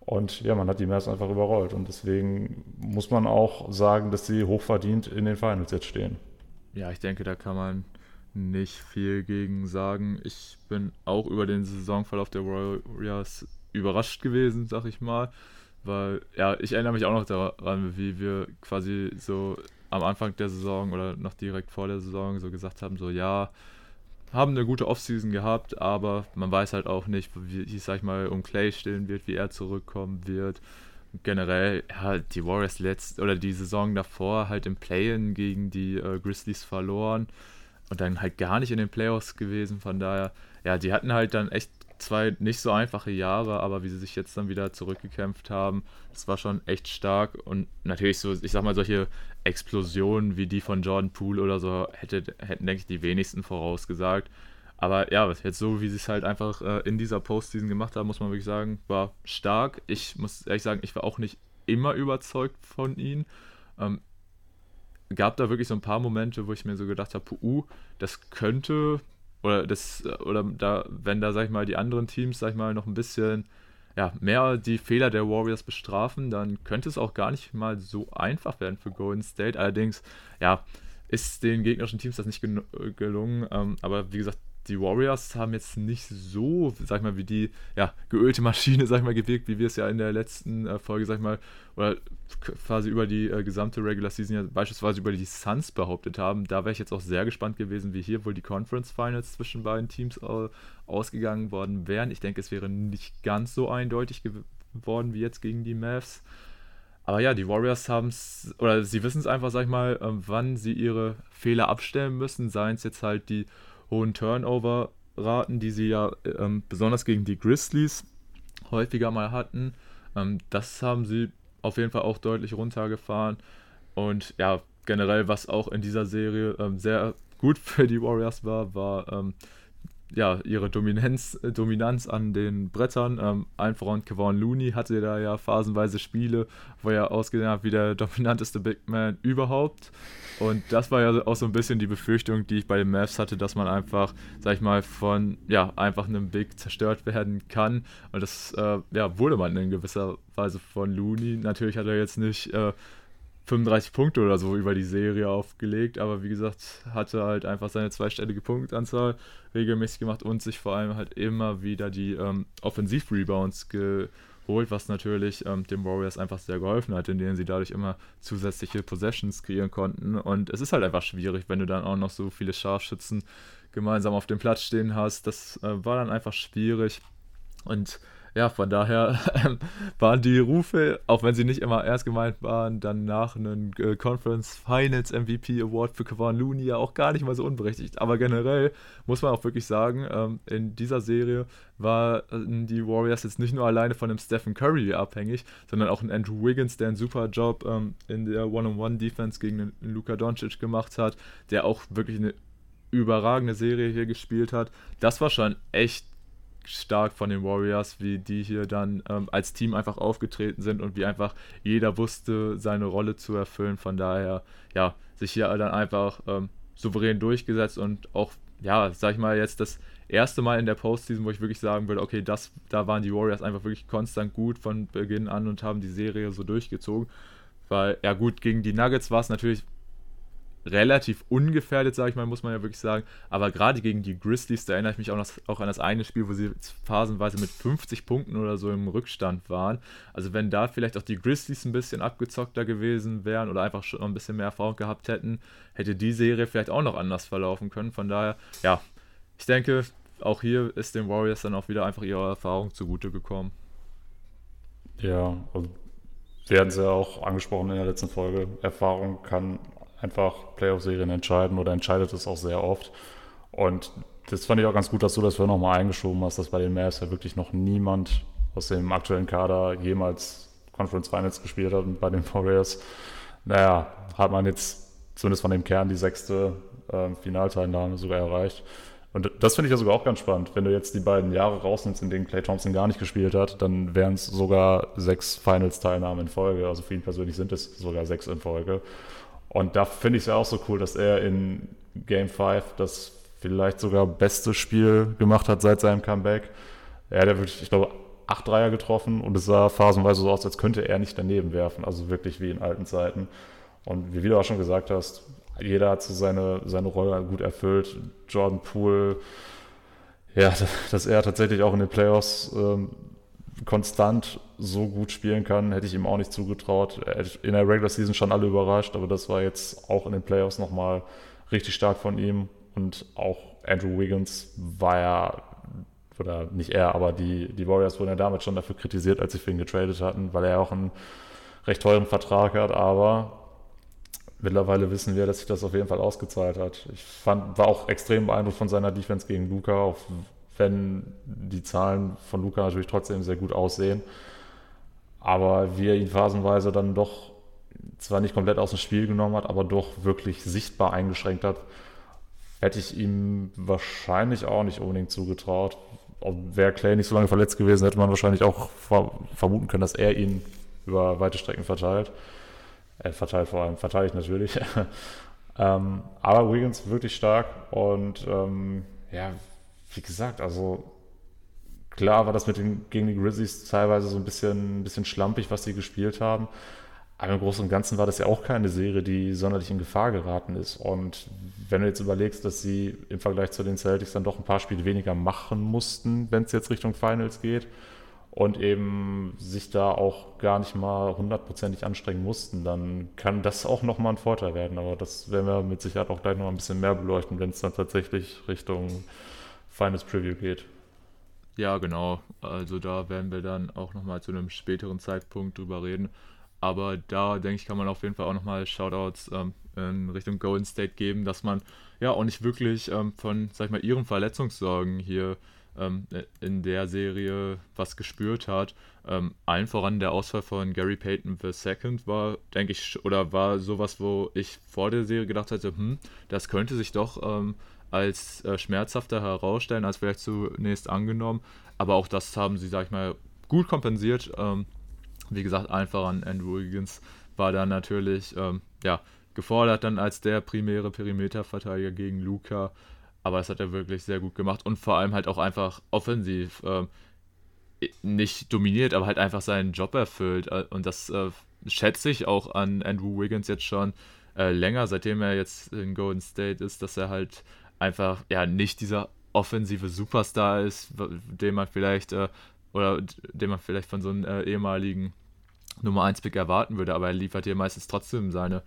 Und ja, man hat die Mavs einfach überrollt. Und deswegen muss man auch sagen, dass sie hochverdient in den Finals jetzt stehen. Ja, ich denke, da kann man nicht viel gegen sagen. Ich bin auch über den Saisonverlauf der Warriors überrascht gewesen, sag ich mal. Weil, ja, ich erinnere mich auch noch daran, wie wir quasi so am Anfang der Saison oder noch direkt vor der Saison so gesagt haben, so ja, haben eine gute Offseason gehabt, aber man weiß halt auch nicht, wie es, sag ich mal, um Clay stehen wird, wie er zurückkommen wird. Generell, ja, die Warriors letzt oder die Saison davor halt im Play-In gegen die äh, Grizzlies verloren und dann halt gar nicht in den Playoffs gewesen. Von daher, ja, die hatten halt dann echt zwei nicht so einfache Jahre, aber wie sie sich jetzt dann wieder zurückgekämpft haben, das war schon echt stark. Und natürlich so, ich sag mal, solche Explosionen wie die von Jordan Poole oder so hätte, hätten, denke ich, die wenigsten vorausgesagt. Aber ja, jetzt so, wie sie es halt einfach äh, in dieser Postseason gemacht haben, muss man wirklich sagen, war stark. Ich muss ehrlich sagen, ich war auch nicht immer überzeugt von ihnen. Ähm, gab da wirklich so ein paar Momente, wo ich mir so gedacht habe, uh, das könnte oder das, oder da, wenn da, sag ich mal, die anderen Teams, sag ich mal, noch ein bisschen ja, mehr die Fehler der Warriors bestrafen, dann könnte es auch gar nicht mal so einfach werden für Golden State. Allerdings, ja, ist den gegnerischen Teams das nicht gelungen. Ähm, aber wie gesagt, die Warriors haben jetzt nicht so, sag ich mal, wie die ja, geölte Maschine, sag ich mal, gewirkt, wie wir es ja in der letzten äh, Folge, sag ich mal, oder quasi über die äh, gesamte Regular Season ja beispielsweise über die Suns behauptet haben. Da wäre ich jetzt auch sehr gespannt gewesen, wie hier wohl die Conference Finals zwischen beiden Teams äh, ausgegangen worden wären. Ich denke, es wäre nicht ganz so eindeutig geworden wie jetzt gegen die Mavs. Aber ja, die Warriors haben es, oder sie wissen es einfach, sag ich mal, ähm, wann sie ihre Fehler abstellen müssen, seien es jetzt halt die hohen Turnover-Raten, die sie ja ähm, besonders gegen die Grizzlies häufiger mal hatten. Ähm, das haben sie auf jeden Fall auch deutlich runtergefahren. Und ja, generell, was auch in dieser Serie ähm, sehr gut für die Warriors war, war ähm, ja, ihre Dominanz, äh, Dominanz an den Brettern. Ähm, allen voran Kevon Looney hatte da ja phasenweise Spiele, wo er ausgesehen hat wie der dominanteste Big Man überhaupt. Und das war ja auch so ein bisschen die Befürchtung, die ich bei den Mavs hatte, dass man einfach, sag ich mal, von, ja, einfach einem Big zerstört werden kann. Und das, äh, ja, wurde man in gewisser Weise von Looney. Natürlich hat er jetzt nicht äh, 35 Punkte oder so über die Serie aufgelegt, aber wie gesagt, hatte halt einfach seine zweistellige Punktanzahl regelmäßig gemacht und sich vor allem halt immer wieder die ähm, Offensiv-Rebounds geholt holt, was natürlich ähm, den Warriors einfach sehr geholfen hat, indem sie dadurch immer zusätzliche Possessions kreieren konnten. Und es ist halt einfach schwierig, wenn du dann auch noch so viele Scharfschützen gemeinsam auf dem Platz stehen hast. Das äh, war dann einfach schwierig. Und ja, von daher waren die Rufe, auch wenn sie nicht immer ernst gemeint waren, dann nach einem äh, Conference Finals MVP Award für Kevin Looney ja auch gar nicht mal so unberechtigt. Aber generell muss man auch wirklich sagen, ähm, in dieser Serie waren die Warriors jetzt nicht nur alleine von einem Stephen Curry abhängig, sondern auch ein Andrew Wiggins, der einen super Job ähm, in der One-on-One-Defense gegen den Luka Doncic gemacht hat, der auch wirklich eine überragende Serie hier gespielt hat. Das war schon echt stark von den Warriors, wie die hier dann ähm, als Team einfach aufgetreten sind und wie einfach jeder wusste, seine Rolle zu erfüllen. Von daher, ja, sich hier dann einfach ähm, souverän durchgesetzt und auch, ja, sag ich mal, jetzt das erste Mal in der Postseason, wo ich wirklich sagen würde, okay, das, da waren die Warriors einfach wirklich konstant gut von Beginn an und haben die Serie so durchgezogen. Weil, ja gut, gegen die Nuggets war es natürlich relativ ungefährdet, sage ich mal, muss man ja wirklich sagen. Aber gerade gegen die Grizzlies, da erinnere ich mich auch, noch, auch an das eine Spiel, wo sie phasenweise mit 50 Punkten oder so im Rückstand waren. Also wenn da vielleicht auch die Grizzlies ein bisschen abgezockter gewesen wären oder einfach schon ein bisschen mehr Erfahrung gehabt hätten, hätte die Serie vielleicht auch noch anders verlaufen können. Von daher, ja, ich denke, auch hier ist den Warriors dann auch wieder einfach ihre Erfahrung zugute gekommen. Ja, also wir hatten es ja auch angesprochen in der letzten Folge. Erfahrung kann einfach Playoff-Serien entscheiden oder entscheidet es auch sehr oft. Und das fand ich auch ganz gut, dass du das vorhin nochmal eingeschoben hast, dass bei den Mavs ja wirklich noch niemand aus dem aktuellen Kader jemals Conference Finals gespielt hat. Und bei den Warriors, naja, hat man jetzt zumindest von dem Kern die sechste äh, Finalteilnahme sogar erreicht. Und das finde ich ja sogar auch ganz spannend. Wenn du jetzt die beiden Jahre rausnimmst, in denen Clay Thompson gar nicht gespielt hat, dann wären es sogar sechs Finals-Teilnahmen in Folge. Also für ihn persönlich sind es sogar sechs in Folge. Und da finde ich es ja auch so cool, dass er in Game 5 das vielleicht sogar beste Spiel gemacht hat seit seinem Comeback. Er hat ja wirklich, ich glaube, acht Dreier getroffen und es sah phasenweise so aus, als könnte er nicht daneben werfen. Also wirklich wie in alten Zeiten. Und wie du auch schon gesagt hast, jeder hat so seine, seine Rolle gut erfüllt. Jordan Poole, ja, dass er tatsächlich auch in den Playoffs ähm, konstant so gut spielen kann, hätte ich ihm auch nicht zugetraut. In der Regular Season schon alle überrascht, aber das war jetzt auch in den Playoffs nochmal richtig stark von ihm. Und auch Andrew Wiggins war ja, oder nicht er, aber die, die Warriors wurden ja damit schon dafür kritisiert, als sie für ihn getradet hatten, weil er auch einen recht teuren Vertrag hat, aber mittlerweile wissen wir, dass sich das auf jeden Fall ausgezahlt hat. Ich fand, war auch extrem beeindruckt von seiner Defense gegen Luca, auch wenn die Zahlen von Luca natürlich trotzdem sehr gut aussehen. Aber wie er ihn phasenweise dann doch zwar nicht komplett aus dem Spiel genommen hat, aber doch wirklich sichtbar eingeschränkt hat, hätte ich ihm wahrscheinlich auch nicht unbedingt zugetraut. Wäre Clay nicht so lange verletzt gewesen, hätte man wahrscheinlich auch vermuten können, dass er ihn über weite Strecken verteilt. Er verteilt vor allem, verteidigt natürlich. ähm, aber Wiggins wirklich stark und ähm, ja, wie gesagt, also klar war das mit den, gegen die Grizzlies teilweise so ein bisschen, ein bisschen schlampig, was sie gespielt haben. Aber im Großen und Ganzen war das ja auch keine Serie, die sonderlich in Gefahr geraten ist. Und wenn du jetzt überlegst, dass sie im Vergleich zu den Celtics dann doch ein paar Spiele weniger machen mussten, wenn es jetzt Richtung Finals geht, und eben sich da auch gar nicht mal hundertprozentig anstrengen mussten, dann kann das auch nochmal ein Vorteil werden. Aber das werden wir mit Sicherheit auch gleich nochmal ein bisschen mehr beleuchten, wenn es dann tatsächlich Richtung Finals Preview geht. Ja, genau. Also da werden wir dann auch nochmal zu einem späteren Zeitpunkt drüber reden. Aber da denke ich, kann man auf jeden Fall auch nochmal Shoutouts ähm, in Richtung Golden State geben, dass man ja auch nicht wirklich ähm, von, sag ich mal, ihren Verletzungssorgen hier ähm, in der Serie was gespürt hat. Ähm, allen voran der Ausfall von Gary Payton II war, denke ich, oder war sowas, wo ich vor der Serie gedacht hatte, hm, das könnte sich doch ähm, als äh, schmerzhafter herausstellen, als vielleicht zunächst angenommen. Aber auch das haben sie, sag ich mal, gut kompensiert. Ähm, wie gesagt, einfach an Andrew Wiggins war da natürlich ähm, ja, gefordert dann als der primäre Perimeterverteidiger gegen Luca. Aber das hat er wirklich sehr gut gemacht und vor allem halt auch einfach offensiv ähm, nicht dominiert, aber halt einfach seinen Job erfüllt. Äh, und das äh, schätze ich auch an Andrew Wiggins jetzt schon äh, länger, seitdem er jetzt in Golden State ist, dass er halt einfach ja nicht dieser offensive Superstar ist, den man vielleicht äh, oder den man vielleicht von so einem äh, ehemaligen Nummer 1 Pick erwarten würde, aber er liefert hier meistens trotzdem seine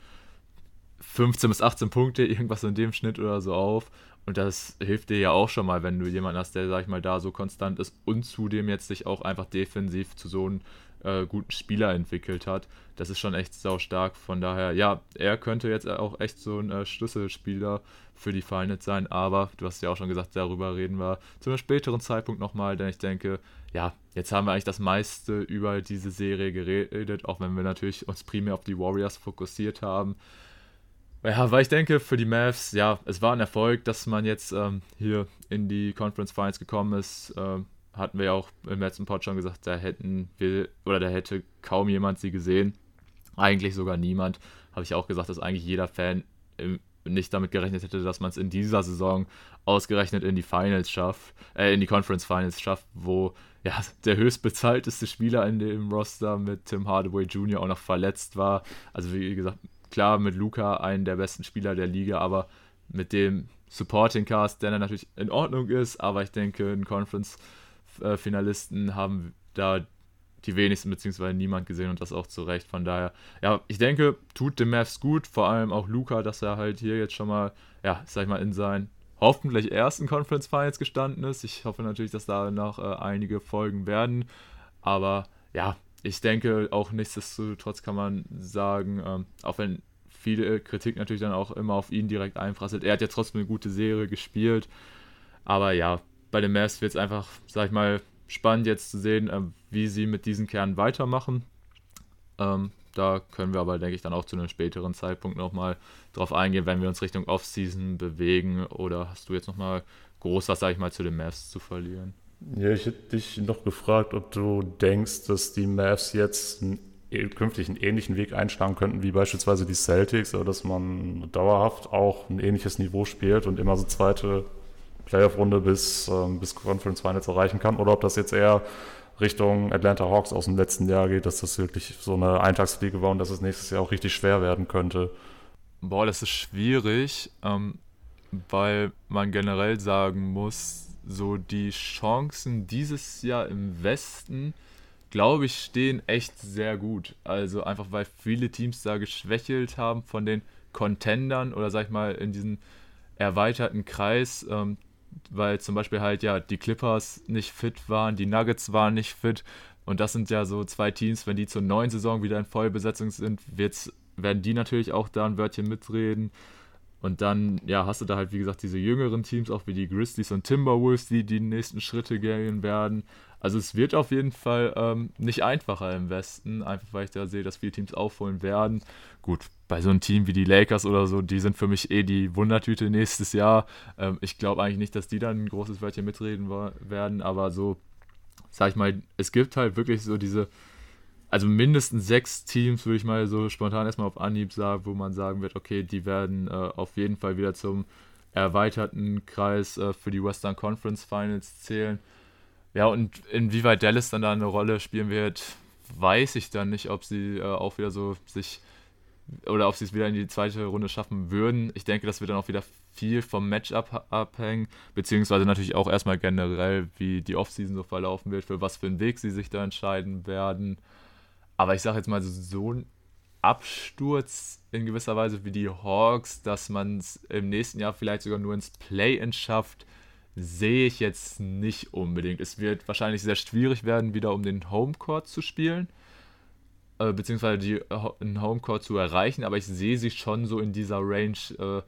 15 bis 18 Punkte, irgendwas in dem Schnitt oder so auf. Und das hilft dir ja auch schon mal, wenn du jemanden hast, der, sag ich mal, da so konstant ist und zudem jetzt sich auch einfach defensiv zu so einem äh, guten Spieler entwickelt hat. Das ist schon echt sau stark. Von daher, ja, er könnte jetzt auch echt so ein äh, Schlüsselspieler für die Finals sein. Aber du hast ja auch schon gesagt, darüber reden wir zu einem späteren Zeitpunkt nochmal, denn ich denke, ja, jetzt haben wir eigentlich das meiste über diese Serie geredet, auch wenn wir natürlich uns primär auf die Warriors fokussiert haben. Ja, weil ich denke, für die Mavs, ja, es war ein Erfolg, dass man jetzt ähm, hier in die Conference Finals gekommen ist. Ähm, hatten wir ja auch im letzten Pod schon gesagt, da hätten wir, oder da hätte kaum jemand sie gesehen. Eigentlich sogar niemand. Habe ich auch gesagt, dass eigentlich jeder Fan im, nicht damit gerechnet hätte, dass man es in dieser Saison ausgerechnet in die Finals schafft, äh, in die Conference Finals schafft, wo ja der höchstbezahlteste Spieler in dem Roster mit Tim Hardaway Jr. auch noch verletzt war. Also wie gesagt, klar mit Luca einen der besten Spieler der Liga, aber mit dem Supporting Cast, der dann natürlich in Ordnung ist, aber ich denke, ein Conference Finalisten haben da die wenigsten beziehungsweise niemand gesehen und das auch zu Recht. Von daher, ja, ich denke, tut dem Mavs gut, vor allem auch Luca, dass er halt hier jetzt schon mal, ja, sag ich mal, in seinen hoffentlich ersten Conference Finals gestanden ist. Ich hoffe natürlich, dass da noch äh, einige folgen werden. Aber ja, ich denke auch nichtsdestotrotz kann man sagen, ähm, auch wenn viele Kritik natürlich dann auch immer auf ihn direkt einprasselt, er hat ja trotzdem eine gute Serie gespielt. Aber ja, bei den Mavs wird es einfach, sag ich mal, spannend jetzt zu sehen, äh, wie sie mit diesen Kernen weitermachen. Ähm, da können wir aber, denke ich, dann auch zu einem späteren Zeitpunkt nochmal drauf eingehen, wenn wir uns Richtung Offseason bewegen. Oder hast du jetzt nochmal groß was, sag ich mal, zu den Mavs zu verlieren? Ja, ich hätte dich noch gefragt, ob du denkst, dass die Mavs jetzt einen, e, künftig einen ähnlichen Weg einschlagen könnten wie beispielsweise die Celtics, oder dass man dauerhaft auch ein ähnliches Niveau spielt und immer so zweite Playoff-Runde bis, ähm, bis Conference Finals erreichen kann oder ob das jetzt eher Richtung Atlanta Hawks aus dem letzten Jahr geht, dass das wirklich so eine Eintagsfliege war und dass es nächstes Jahr auch richtig schwer werden könnte. Boah, das ist schwierig, ähm, weil man generell sagen muss, so die Chancen dieses Jahr im Westen, glaube ich, stehen echt sehr gut. Also einfach, weil viele Teams da geschwächelt haben von den Contendern oder sag ich mal in diesem erweiterten Kreis. Ähm, weil zum Beispiel halt ja die Clippers nicht fit waren, die Nuggets waren nicht fit und das sind ja so zwei Teams, wenn die zur neuen Saison wieder in Vollbesetzung sind, werden die natürlich auch da ein Wörtchen mitreden. Und dann, ja, hast du da halt, wie gesagt, diese jüngeren Teams, auch wie die Grizzlies und Timberwolves, die die nächsten Schritte gehen werden. Also es wird auf jeden Fall ähm, nicht einfacher im Westen, einfach weil ich da sehe, dass viele Teams aufholen werden. Gut, bei so einem Team wie die Lakers oder so, die sind für mich eh die Wundertüte nächstes Jahr. Ähm, ich glaube eigentlich nicht, dass die dann ein großes Wörtchen mitreden werden, aber so, sag ich mal, es gibt halt wirklich so diese, also mindestens sechs Teams, würde ich mal so spontan erstmal auf Anhieb sagen, wo man sagen wird, okay, die werden äh, auf jeden Fall wieder zum erweiterten Kreis äh, für die Western Conference Finals zählen. Ja, und inwieweit Dallas dann da eine Rolle spielen wird, weiß ich dann nicht, ob sie äh, auch wieder so sich oder ob sie es wieder in die zweite Runde schaffen würden. Ich denke, das wird dann auch wieder viel vom Matchup abhängen, beziehungsweise natürlich auch erstmal generell, wie die Offseason so verlaufen wird, für was für einen Weg sie sich da entscheiden werden. Aber ich sage jetzt mal, so ein Absturz in gewisser Weise wie die Hawks, dass man es im nächsten Jahr vielleicht sogar nur ins Play-In schafft, sehe ich jetzt nicht unbedingt. Es wird wahrscheinlich sehr schwierig werden, wieder um den Homecourt zu spielen, äh, beziehungsweise die, äh, einen Homecourt zu erreichen, aber ich sehe sie schon so in dieser Range äh,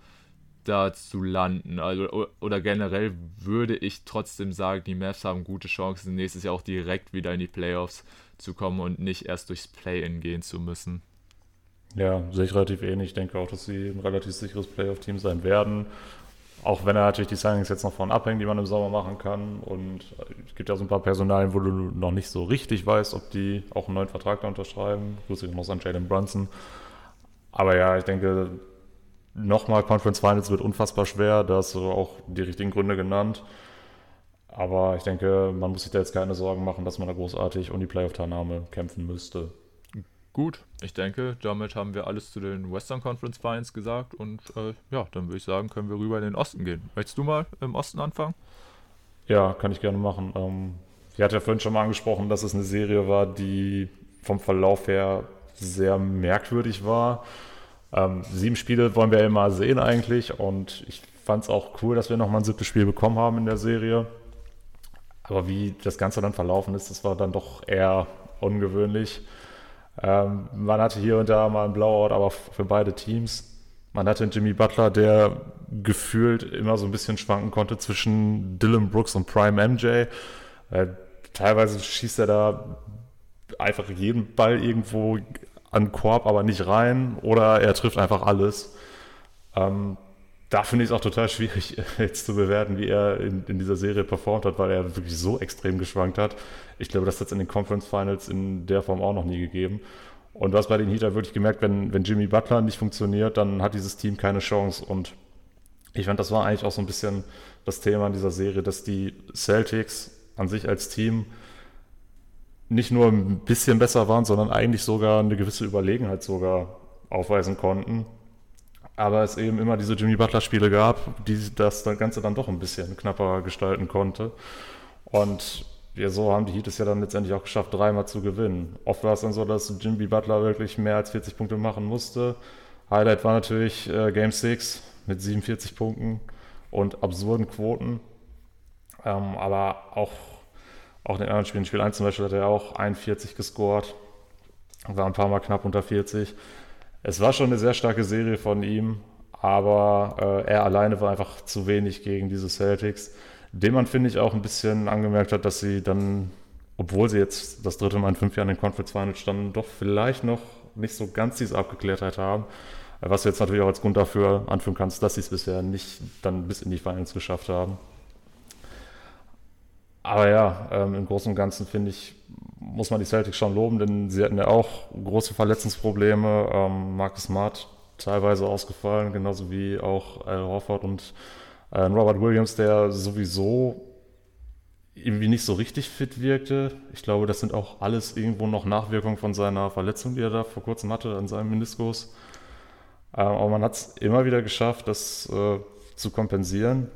da zu landen. Also, oder generell würde ich trotzdem sagen, die Mavs haben gute Chancen, nächstes Jahr auch direkt wieder in die Playoffs zu kommen und nicht erst durchs Play-In gehen zu müssen. Ja, sehe ich relativ ähnlich. Ich denke auch, dass sie ein relativ sicheres Playoff-Team sein werden. Auch wenn er natürlich die Signings jetzt noch von abhängen, die man im Sommer machen kann. Und es gibt ja so ein paar Personalien, wo du noch nicht so richtig weißt, ob die auch einen neuen Vertrag da unterschreiben. Grüße noch an Jalen Brunson. Aber ja, ich denke, nochmal Conference Finals wird unfassbar schwer. Da hast du auch die richtigen Gründe genannt. Aber ich denke, man muss sich da jetzt keine Sorgen machen, dass man da großartig um die Playoff-Teilnahme kämpfen müsste. Gut, ich denke, damit haben wir alles zu den Western Conference Finals gesagt und äh, ja, dann würde ich sagen, können wir rüber in den Osten gehen. Möchtest du mal im Osten anfangen? Ja, kann ich gerne machen. Ähm, ich hatte ja vorhin schon mal angesprochen, dass es eine Serie war, die vom Verlauf her sehr merkwürdig war. Ähm, sieben Spiele wollen wir ja immer sehen eigentlich und ich fand es auch cool, dass wir nochmal ein siebtes Spiel bekommen haben in der Serie. Aber wie das Ganze dann verlaufen ist, das war dann doch eher ungewöhnlich. Ähm, man hatte hier und da mal einen Blowout, aber für beide Teams. Man hatte einen Jimmy Butler, der gefühlt immer so ein bisschen schwanken konnte zwischen Dylan Brooks und Prime MJ. Äh, teilweise schießt er da einfach jeden Ball irgendwo an Korb, aber nicht rein. Oder er trifft einfach alles. Ähm, da finde ich es auch total schwierig, jetzt zu bewerten, wie er in, in, dieser Serie performt hat, weil er wirklich so extrem geschwankt hat. Ich glaube, das hat es in den Conference Finals in der Form auch noch nie gegeben. Und hast bei den Heater wirklich gemerkt, wenn, wenn Jimmy Butler nicht funktioniert, dann hat dieses Team keine Chance. Und ich fand, das war eigentlich auch so ein bisschen das Thema in dieser Serie, dass die Celtics an sich als Team nicht nur ein bisschen besser waren, sondern eigentlich sogar eine gewisse Überlegenheit sogar aufweisen konnten. Aber es eben immer diese Jimmy Butler-Spiele gab, die das Ganze dann doch ein bisschen knapper gestalten konnte. Und ja, so haben die Heat es ja dann letztendlich auch geschafft, dreimal zu gewinnen. Oft war es dann so, dass Jimmy Butler wirklich mehr als 40 Punkte machen musste. Highlight war natürlich äh, Game 6 mit 47 Punkten und absurden Quoten. Ähm, aber auch, auch in den anderen Spielen, Spiel 1 zum Beispiel hat er auch 41 gescored, war ein paar Mal knapp unter 40. Es war schon eine sehr starke Serie von ihm, aber äh, er alleine war einfach zu wenig gegen diese Celtics dem man, finde ich, auch ein bisschen angemerkt hat, dass sie dann, obwohl sie jetzt das dritte Mal in fünf Jahren in den Conference Finals standen, doch vielleicht noch nicht so ganz diese Abgeklärtheit haben. Was du jetzt natürlich auch als Grund dafür anführen kannst, dass sie es bisher nicht dann bis in die Finals geschafft haben. Aber ja, ähm, im Großen und Ganzen finde ich, muss man die Celtics schon loben, denn sie hatten ja auch große Verletzungsprobleme. Ähm, Marcus Smart teilweise ausgefallen, genauso wie auch Al Horford und äh, Robert Williams, der sowieso irgendwie nicht so richtig fit wirkte. Ich glaube, das sind auch alles irgendwo noch Nachwirkungen von seiner Verletzung, die er da vor kurzem hatte an seinem Meniskus. Äh, aber man hat es immer wieder geschafft, das äh, zu kompensieren.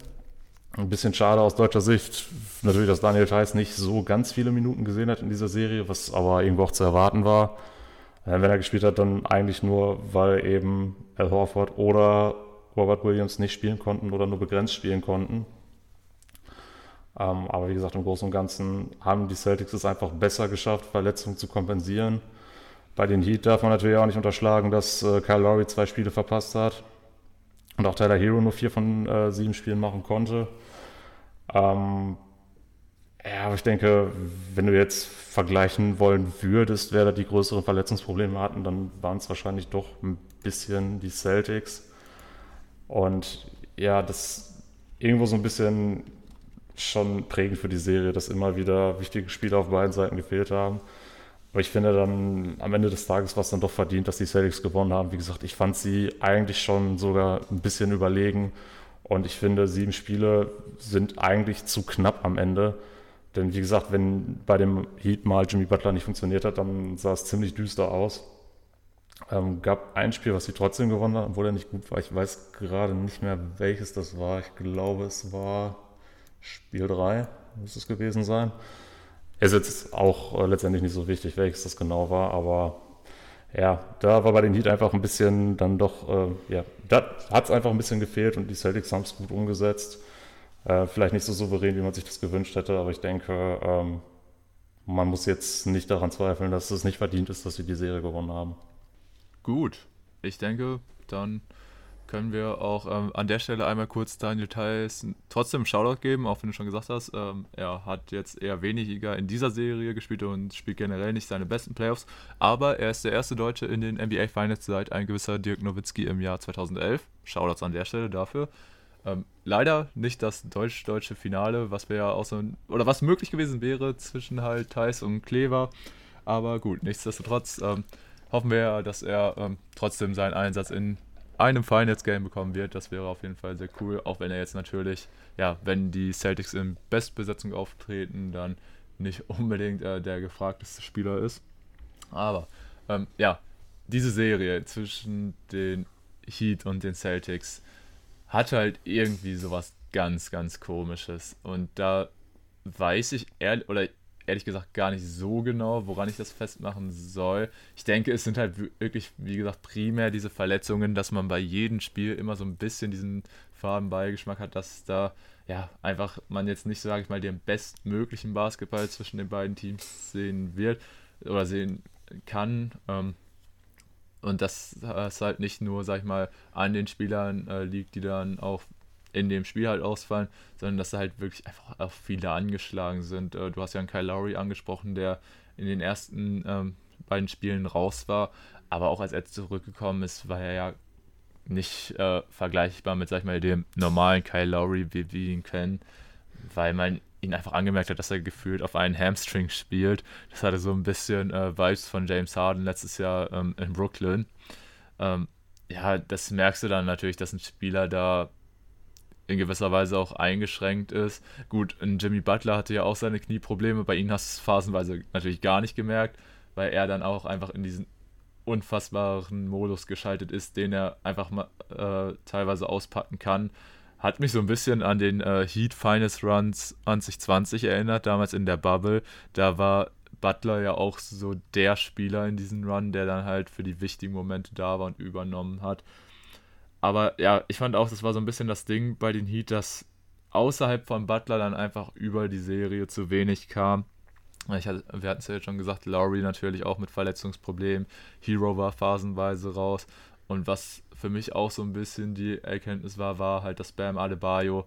Ein bisschen schade aus deutscher Sicht. Natürlich, dass Daniel Theiss nicht so ganz viele Minuten gesehen hat in dieser Serie, was aber irgendwo auch zu erwarten war. Äh, wenn er gespielt hat, dann eigentlich nur, weil eben Al Horford oder Robert Williams nicht spielen konnten oder nur begrenzt spielen konnten. Ähm, aber wie gesagt, im Großen und Ganzen haben die Celtics es einfach besser geschafft, Verletzungen zu kompensieren. Bei den Heat darf man natürlich auch nicht unterschlagen, dass äh, Kyle Lowry zwei Spiele verpasst hat und auch Tyler Hero nur vier von äh, sieben Spielen machen konnte. Ähm, ja, aber ich denke, wenn du jetzt vergleichen wollen würdest, wer da die größeren Verletzungsprobleme hatten, dann waren es wahrscheinlich doch ein bisschen die Celtics. Und ja, das irgendwo so ein bisschen schon prägend für die Serie, dass immer wieder wichtige Spiele auf beiden Seiten gefehlt haben. Aber ich finde dann am Ende des Tages war es dann doch verdient, dass die Celtics gewonnen haben. Wie gesagt, ich fand sie eigentlich schon sogar ein bisschen überlegen. Und ich finde, sieben Spiele sind eigentlich zu knapp am Ende. Denn wie gesagt, wenn bei dem Heat mal Jimmy Butler nicht funktioniert hat, dann sah es ziemlich düster aus. Ähm, gab ein Spiel, was sie trotzdem gewonnen haben, obwohl er nicht gut war. Ich weiß gerade nicht mehr, welches das war. Ich glaube, es war Spiel 3, muss es gewesen sein. Ist jetzt auch äh, letztendlich nicht so wichtig, welches das genau war, aber ja, da war bei den Heat einfach ein bisschen dann doch, äh, ja, da hat es einfach ein bisschen gefehlt und die Celtics haben es gut umgesetzt. Äh, vielleicht nicht so souverän, wie man sich das gewünscht hätte, aber ich denke, ähm, man muss jetzt nicht daran zweifeln, dass es nicht verdient ist, dass sie die Serie gewonnen haben. Gut, ich denke, dann können wir auch ähm, an der Stelle einmal kurz Daniel Theiss trotzdem Shoutout geben, auch wenn du schon gesagt hast, ähm, er hat jetzt eher weniger in dieser Serie gespielt und spielt generell nicht seine besten Playoffs, aber er ist der erste Deutsche in den NBA Finals seit ein gewisser Dirk Nowitzki im Jahr 2011. Shoutouts an der Stelle dafür. Ähm, leider nicht das deutsch-deutsche Finale, was wäre auch so oder was möglich gewesen wäre zwischen halt Theiss und Klever, aber gut, nichtsdestotrotz ähm, hoffen wir, dass er ähm, trotzdem seinen Einsatz in einem Finals-Game bekommen wird. Das wäre auf jeden Fall sehr cool, auch wenn er jetzt natürlich, ja, wenn die Celtics in Bestbesetzung auftreten, dann nicht unbedingt äh, der gefragteste Spieler ist. Aber ähm, ja, diese Serie zwischen den Heat und den Celtics hat halt irgendwie sowas ganz, ganz komisches. Und da weiß ich ehrlich, oder ehrlich gesagt gar nicht so genau, woran ich das festmachen soll. Ich denke, es sind halt wirklich, wie gesagt, primär diese Verletzungen, dass man bei jedem Spiel immer so ein bisschen diesen Farbenbeigeschmack hat, dass da ja einfach man jetzt nicht, sage ich mal, den bestmöglichen Basketball zwischen den beiden Teams sehen wird oder sehen kann. Ähm, und dass es halt nicht nur, sag ich mal, an den Spielern äh, liegt, die dann auch in dem Spiel halt ausfallen, sondern dass da halt wirklich einfach auch viele angeschlagen sind. Äh, du hast ja einen Kyle Lowry angesprochen, der in den ersten ähm, beiden Spielen raus war, aber auch als er zurückgekommen ist, war er ja nicht äh, vergleichbar mit, sag ich mal, dem normalen Kyle Lowry, wie wir ihn kennen, weil man ihn einfach angemerkt hat, dass er gefühlt auf einen Hamstring spielt. Das hatte so ein bisschen äh, Vibes von James Harden letztes Jahr ähm, in Brooklyn. Ähm, ja, das merkst du dann natürlich, dass ein Spieler da in gewisser Weise auch eingeschränkt ist. Gut, Jimmy Butler hatte ja auch seine Knieprobleme, bei ihm hast du es phasenweise natürlich gar nicht gemerkt, weil er dann auch einfach in diesen unfassbaren Modus geschaltet ist, den er einfach mal äh, teilweise auspacken kann. Hat mich so ein bisschen an den äh, Heat Finest Runs 2020 erinnert, damals in der Bubble. Da war Butler ja auch so der Spieler in diesem Run, der dann halt für die wichtigen Momente da war und übernommen hat. Aber ja, ich fand auch, das war so ein bisschen das Ding bei den Heat, dass außerhalb von Butler dann einfach über die Serie zu wenig kam. Hatte, wir hatten es ja jetzt schon gesagt, Lowry natürlich auch mit Verletzungsproblemen. Hero war phasenweise raus. Und was für mich auch so ein bisschen die Erkenntnis war, war halt, dass Bam Adebayo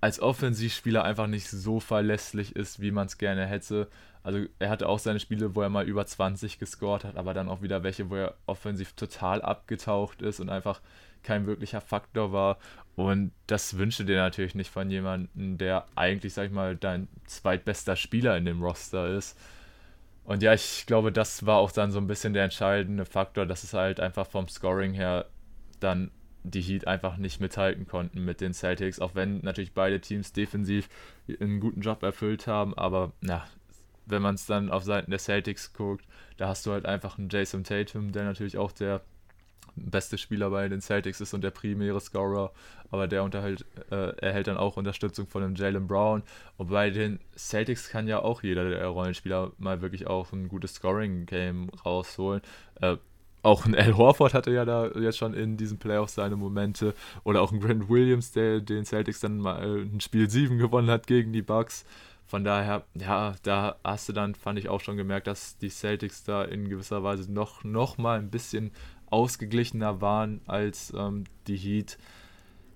als Offensivspieler einfach nicht so verlässlich ist, wie man es gerne hätte. Also er hatte auch seine Spiele, wo er mal über 20 gescored hat, aber dann auch wieder welche, wo er offensiv total abgetaucht ist und einfach kein wirklicher Faktor war. Und das wünsche dir natürlich nicht von jemandem, der eigentlich, sag ich mal, dein zweitbester Spieler in dem Roster ist. Und ja, ich glaube, das war auch dann so ein bisschen der entscheidende Faktor, dass es halt einfach vom Scoring her dann die Heat einfach nicht mithalten konnten mit den Celtics, auch wenn natürlich beide Teams defensiv einen guten Job erfüllt haben, aber na, wenn man es dann auf Seiten der Celtics guckt, da hast du halt einfach einen Jason Tatum, der natürlich auch der beste Spieler bei den Celtics ist und der primäre Scorer, aber der unterhält, äh, erhält dann auch Unterstützung von dem Jalen Brown. Und bei den Celtics kann ja auch jeder der Rollenspieler mal wirklich auch ein gutes Scoring-Game rausholen. Äh, auch ein Al Horford hatte ja da jetzt schon in diesen Playoffs seine Momente. Oder auch ein Grant Williams, der den Celtics dann mal ein Spiel 7 gewonnen hat gegen die Bucks. Von daher, ja, da hast du dann, fand ich auch schon gemerkt, dass die Celtics da in gewisser Weise noch, noch mal ein bisschen ausgeglichener waren als ähm, die Heat.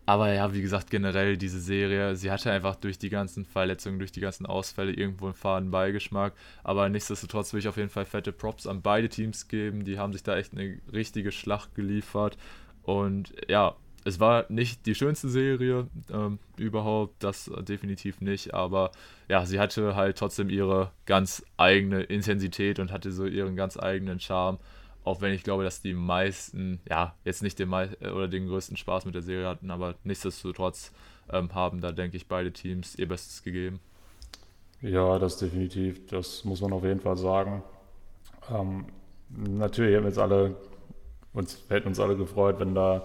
Aber ja, wie gesagt, generell diese Serie, sie hatte einfach durch die ganzen Verletzungen, durch die ganzen Ausfälle irgendwo einen faden Beigeschmack. Aber nichtsdestotrotz will ich auf jeden Fall fette Props an beide Teams geben. Die haben sich da echt eine richtige Schlacht geliefert. Und ja, es war nicht die schönste Serie ähm, überhaupt, das definitiv nicht. Aber ja, sie hatte halt trotzdem ihre ganz eigene Intensität und hatte so ihren ganz eigenen Charme. Auch wenn ich glaube, dass die meisten, ja, jetzt nicht den oder den größten Spaß mit der Serie hatten, aber nichtsdestotrotz ähm, haben da, denke ich, beide Teams ihr Bestes gegeben. Ja, das definitiv. Das muss man auf jeden Fall sagen. Ähm, natürlich hätten jetzt alle, uns, hätten uns alle gefreut, wenn da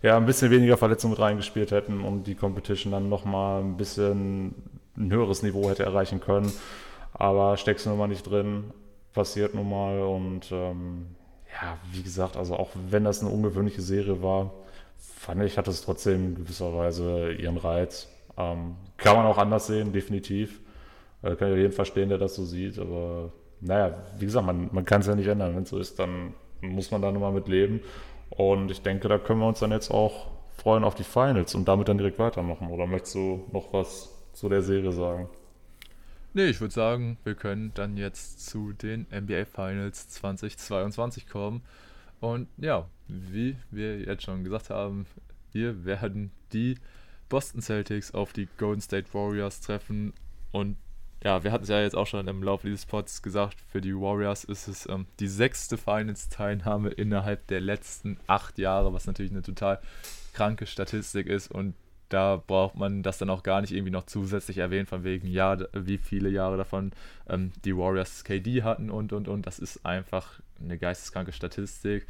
ja ein bisschen weniger Verletzungen reingespielt hätten und die Competition dann nochmal ein bisschen ein höheres Niveau hätte erreichen können. Aber steckst du nun mal nicht drin, passiert nun mal und ähm, ja, wie gesagt, also auch wenn das eine ungewöhnliche Serie war, fand ich, hat es trotzdem in gewisser Weise ihren Reiz. Ähm, kann man auch anders sehen, definitiv. Äh, kann ich jeden verstehen, der das so sieht, aber naja, wie gesagt, man, man kann es ja nicht ändern. Wenn es so ist, dann muss man da nochmal mit leben. Und ich denke, da können wir uns dann jetzt auch freuen auf die Finals und damit dann direkt weitermachen. Oder möchtest du noch was zu der Serie sagen? Nee, ich würde sagen, wir können dann jetzt zu den NBA Finals 2022 kommen. Und ja, wie wir jetzt schon gesagt haben, hier werden die Boston Celtics auf die Golden State Warriors treffen. Und ja, wir hatten es ja jetzt auch schon im Laufe dieses Pods gesagt, für die Warriors ist es ähm, die sechste Finals-Teilnahme innerhalb der letzten acht Jahre, was natürlich eine total kranke Statistik ist. Und da braucht man das dann auch gar nicht irgendwie noch zusätzlich erwähnen, von wegen, ja, wie viele Jahre davon ähm, die Warriors KD hatten und und und. Das ist einfach eine geisteskranke Statistik.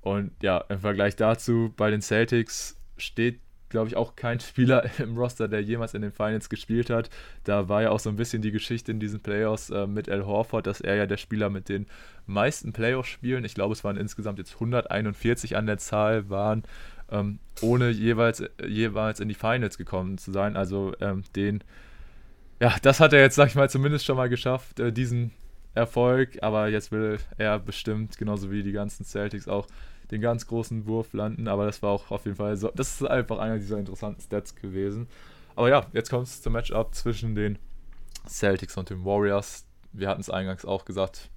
Und ja, im Vergleich dazu, bei den Celtics steht glaube ich, auch kein Spieler im Roster, der jemals in den Finals gespielt hat. Da war ja auch so ein bisschen die Geschichte in diesen Playoffs äh, mit Al Horford, dass er ja der Spieler mit den meisten Playoff-Spielen, ich glaube, es waren insgesamt jetzt 141 an der Zahl, waren, ähm, ohne jeweils, jeweils in die Finals gekommen zu sein. Also ähm, den, ja, das hat er jetzt, sag ich mal, zumindest schon mal geschafft, äh, diesen Erfolg. Aber jetzt will er bestimmt, genauso wie die ganzen Celtics, auch den ganz großen Wurf landen. Aber das war auch auf jeden Fall so. Das ist einfach einer dieser interessanten Stats gewesen. Aber ja, jetzt kommt es zum Matchup zwischen den Celtics und den Warriors. Wir hatten es eingangs auch gesagt.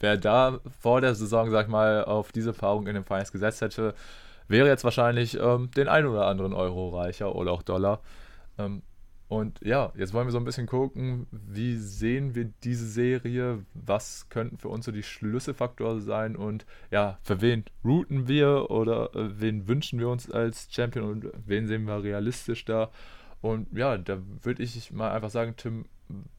Wer da vor der Saison, sag ich mal, auf diese Paarung in den Finals gesetzt hätte, wäre jetzt wahrscheinlich ähm, den ein oder anderen Euro reicher oder auch Dollar. Ähm, und ja, jetzt wollen wir so ein bisschen gucken, wie sehen wir diese Serie, was könnten für uns so die Schlüsselfaktoren sein und ja, für wen routen wir oder äh, wen wünschen wir uns als Champion und wen sehen wir realistisch da. Und ja, da würde ich mal einfach sagen, Tim,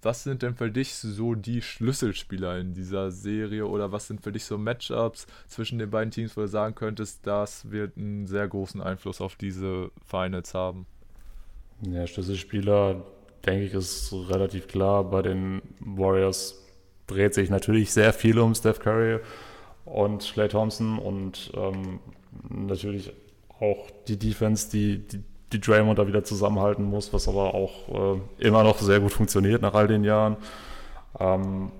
was sind denn für dich so die Schlüsselspieler in dieser Serie oder was sind für dich so Matchups zwischen den beiden Teams, wo du sagen könntest, das wird einen sehr großen Einfluss auf diese Finals haben? Ja, Schlüsselspieler, denke ich, ist relativ klar. Bei den Warriors dreht sich natürlich sehr viel um Steph Curry und Clay Thompson und ähm, natürlich auch die Defense, die, die, die Draymond da wieder zusammenhalten muss, was aber auch äh, immer noch sehr gut funktioniert nach all den Jahren. Ähm,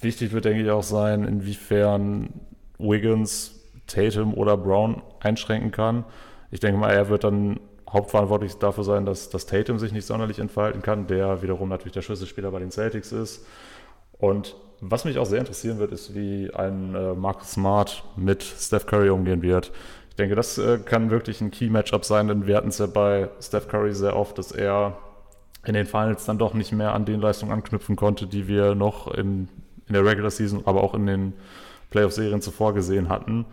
wichtig wird, denke ich, auch sein, inwiefern Wiggins, Tatum oder Brown einschränken kann. Ich denke mal, er wird dann hauptverantwortlich dafür sein, dass, dass Tatum sich nicht sonderlich entfalten kann, der wiederum natürlich der Schlüsselspieler bei den Celtics ist. Und was mich auch sehr interessieren wird, ist, wie ein äh, Marcus Smart mit Steph Curry umgehen wird. Ich denke, das äh, kann wirklich ein Key-Matchup sein, denn wir hatten es ja bei Steph Curry sehr oft, dass er in den Finals dann doch nicht mehr an den Leistungen anknüpfen konnte, die wir noch in, in der Regular Season, aber auch in den Playoff-Serien zuvor gesehen hatten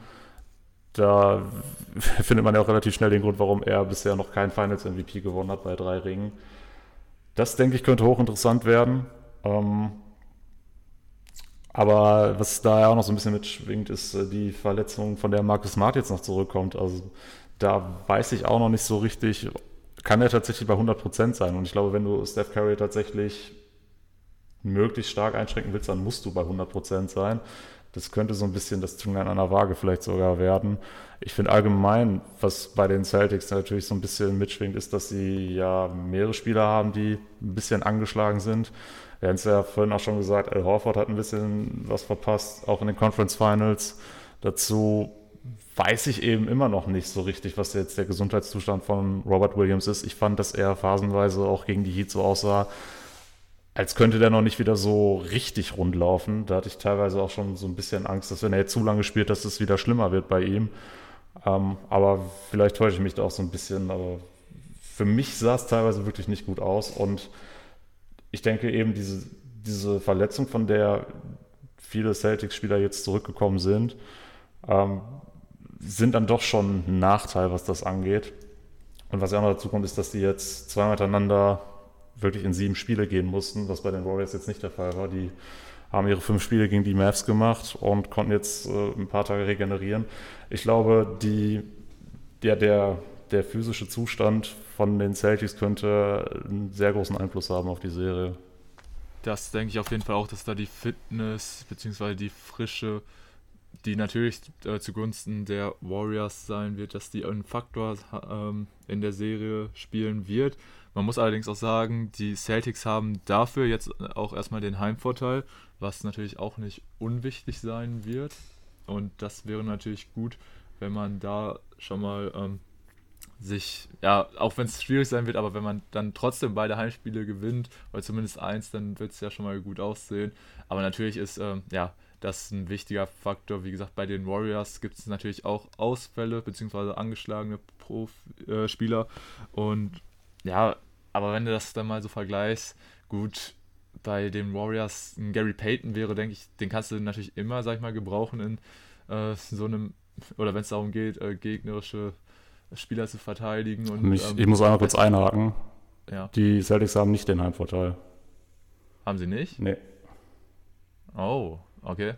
da findet man ja auch relativ schnell den Grund, warum er bisher noch kein Finals MVP gewonnen hat bei drei Ringen. Das, denke ich, könnte hochinteressant werden. Ähm, aber was da ja auch noch so ein bisschen mitschwingt, ist äh, die Verletzung, von der Marcus Smart jetzt noch zurückkommt. Also da weiß ich auch noch nicht so richtig, kann er tatsächlich bei 100% sein. Und ich glaube, wenn du Steph Curry tatsächlich möglichst stark einschränken willst, dann musst du bei 100% sein. Das könnte so ein bisschen das Zungen an einer Waage vielleicht sogar werden. Ich finde allgemein, was bei den Celtics natürlich so ein bisschen mitschwingt, ist, dass sie ja mehrere Spieler haben, die ein bisschen angeschlagen sind. Wir haben es ja vorhin auch schon gesagt, Al Horford hat ein bisschen was verpasst, auch in den Conference Finals. Dazu weiß ich eben immer noch nicht so richtig, was jetzt der Gesundheitszustand von Robert Williams ist. Ich fand, dass er phasenweise auch gegen die Heat so aussah, als könnte der noch nicht wieder so richtig rund laufen. Da hatte ich teilweise auch schon so ein bisschen Angst, dass wenn er jetzt zu lange spielt, dass es wieder schlimmer wird bei ihm. Ähm, aber vielleicht täusche ich mich da auch so ein bisschen. Aber für mich sah es teilweise wirklich nicht gut aus. Und ich denke eben, diese, diese Verletzung, von der viele Celtics-Spieler jetzt zurückgekommen sind, ähm, sind dann doch schon ein Nachteil, was das angeht. Und was ja auch noch dazu kommt, ist, dass die jetzt zweimal miteinander wirklich in sieben Spiele gehen mussten, was bei den Warriors jetzt nicht der Fall war. Die haben ihre fünf Spiele gegen die Mavs gemacht und konnten jetzt äh, ein paar Tage regenerieren. Ich glaube, die, der, der, der physische Zustand von den Celtics könnte einen sehr großen Einfluss haben auf die Serie. Das denke ich auf jeden Fall auch, dass da die Fitness bzw. die Frische, die natürlich äh, zugunsten der Warriors sein wird, dass die einen Faktor ähm, in der Serie spielen wird. Man muss allerdings auch sagen, die Celtics haben dafür jetzt auch erstmal den Heimvorteil, was natürlich auch nicht unwichtig sein wird. Und das wäre natürlich gut, wenn man da schon mal ähm, sich, ja, auch wenn es schwierig sein wird, aber wenn man dann trotzdem beide Heimspiele gewinnt, oder zumindest eins, dann wird es ja schon mal gut aussehen. Aber natürlich ist, ähm, ja, das ein wichtiger Faktor. Wie gesagt, bei den Warriors gibt es natürlich auch Ausfälle bzw. angeschlagene Prof-Spieler. Äh, Und ja, aber wenn du das dann mal so vergleichst, gut, bei den Warriors ein Gary Payton wäre, denke ich, den kannst du natürlich immer, sag ich mal, gebrauchen in äh, so einem, oder wenn es darum geht, äh, gegnerische Spieler zu verteidigen. Und, Mich, ähm, ich muss einmal kurz einhaken. Ja. Die Celtics haben nicht den Heimvorteil. Haben sie nicht? Nee. Oh, okay.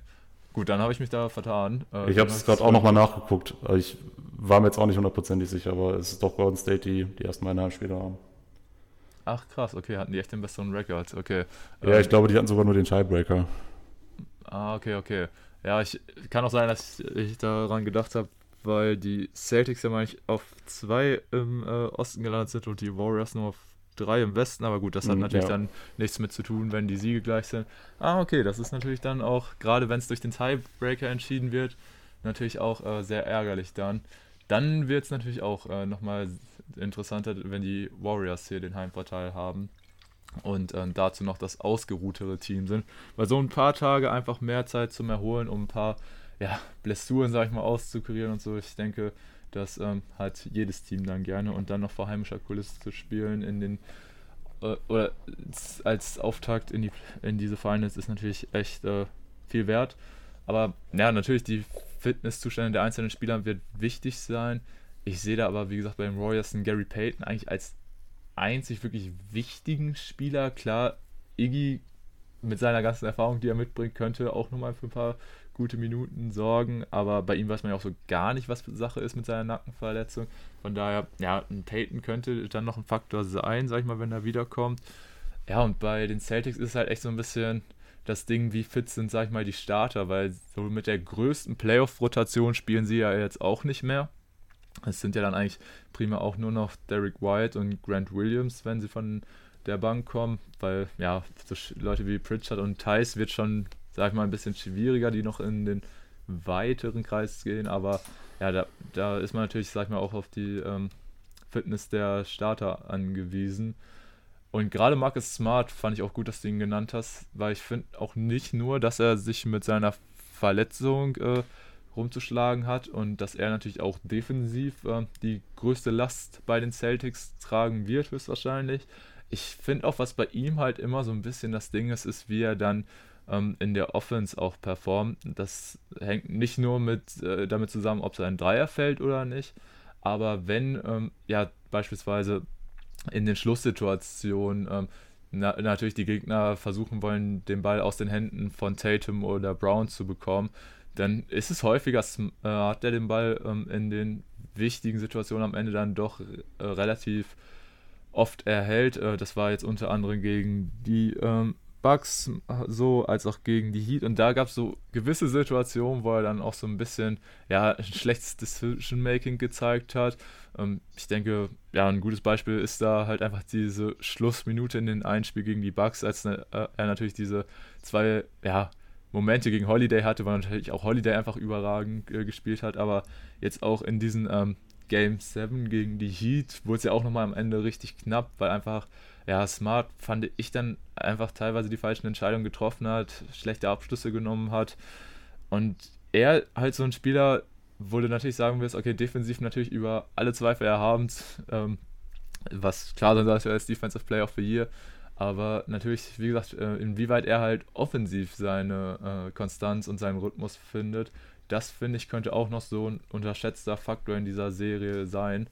Gut, dann habe ich mich da vertan. Äh, ich habe es gerade auch nochmal nachgeguckt. Ich war mir jetzt auch nicht hundertprozentig sicher, aber es ist doch Golden State, die die ersten eineinhalb Spiele haben. Ach krass, okay, hatten die echt den besseren Rekord, okay. Ja, ähm, ich glaube, die hatten sogar nur den Tiebreaker. Ah, okay, okay. Ja, ich kann auch sein, dass ich daran gedacht habe, weil die Celtics ja ich auf zwei im äh, Osten gelandet sind und die Warriors nur auf drei im Westen, aber gut, das hat mhm, natürlich ja. dann nichts mit zu tun, wenn die Siege gleich sind. Ah, okay, das ist natürlich dann auch, gerade wenn es durch den Tiebreaker entschieden wird, natürlich auch äh, sehr ärgerlich dann. Dann wird es natürlich auch äh, nochmal interessanter, wenn die Warriors hier den Heimvorteil haben und äh, dazu noch das ausgeruhtere Team sind. Weil so ein paar Tage einfach mehr Zeit zum Erholen, um ein paar ja, Blessuren, sag ich mal, auszukurieren und so. Ich denke, das ähm, hat jedes Team dann gerne und dann noch vor heimischer Kulisse zu spielen in den äh, oder als Auftakt in die in diese Finals ist natürlich echt äh, viel wert. Aber ja, natürlich die Fitnesszustände der einzelnen Spieler wird wichtig sein. Ich sehe da aber, wie gesagt, bei den Warriors Gary Payton eigentlich als einzig wirklich wichtigen Spieler. Klar, Iggy mit seiner ganzen Erfahrung, die er mitbringt, könnte auch nochmal für ein paar gute Minuten sorgen, aber bei ihm weiß man ja auch so gar nicht, was Sache ist mit seiner Nackenverletzung. Von daher, ja, ein Peyton könnte dann noch ein Faktor sein, sag ich mal, wenn er wiederkommt. Ja, und bei den Celtics ist es halt echt so ein bisschen das Ding, wie fit sind, sag ich mal, die Starter, weil so mit der größten Playoff-Rotation spielen sie ja jetzt auch nicht mehr. Es sind ja dann eigentlich prima auch nur noch Derek White und Grant Williams, wenn sie von der Bank kommen, weil ja, so Leute wie Pritchard und Tice wird schon sag ich mal, ein bisschen schwieriger, die noch in den weiteren Kreis gehen, aber ja, da, da ist man natürlich, sag ich mal, auch auf die ähm, Fitness der Starter angewiesen. Und gerade Marcus Smart fand ich auch gut, dass du ihn genannt hast, weil ich finde auch nicht nur, dass er sich mit seiner Verletzung äh, rumzuschlagen hat und dass er natürlich auch defensiv äh, die größte Last bei den Celtics tragen wird, höchstwahrscheinlich. Ich finde auch, was bei ihm halt immer so ein bisschen das Ding ist, ist, wie er dann ähm, in der Offense auch performt. Das hängt nicht nur mit, äh, damit zusammen, ob es ein Dreier fällt oder nicht, aber wenn ähm, ja beispielsweise in den Schlusssituationen ähm, na, natürlich die Gegner versuchen wollen, den Ball aus den Händen von Tatum oder Brown zu bekommen, dann ist es häufiger, äh, hat er den Ball ähm, in den wichtigen Situationen am Ende dann doch äh, relativ oft erhält. Äh, das war jetzt unter anderem gegen die ähm, Bucks so, als auch gegen die Heat. Und da gab es so gewisse Situationen, wo er dann auch so ein bisschen, ja, ein schlechtes Decision-Making gezeigt hat. Ähm, ich denke, ja, ein gutes Beispiel ist da halt einfach diese Schlussminute in den Einspiel gegen die Bucks, als ne, äh, er natürlich diese zwei, ja, Momente gegen Holiday hatte, weil natürlich auch Holiday einfach überragend äh, gespielt hat, aber jetzt auch in diesen ähm, Game 7 gegen die Heat wurde es ja auch nochmal am Ende richtig knapp, weil einfach ja, Smart fand ich dann einfach teilweise die falschen Entscheidungen getroffen hat, schlechte Abschlüsse genommen hat. Und er halt so ein Spieler, wo du natürlich sagen wirst, okay, defensiv natürlich über alle Zweifel erhabend, ähm, was klar sein sollte als Defensive Player of the Year, aber natürlich, wie gesagt, äh, inwieweit er halt offensiv seine äh, Konstanz und seinen Rhythmus findet, das finde ich könnte auch noch so ein unterschätzter Faktor in dieser Serie sein,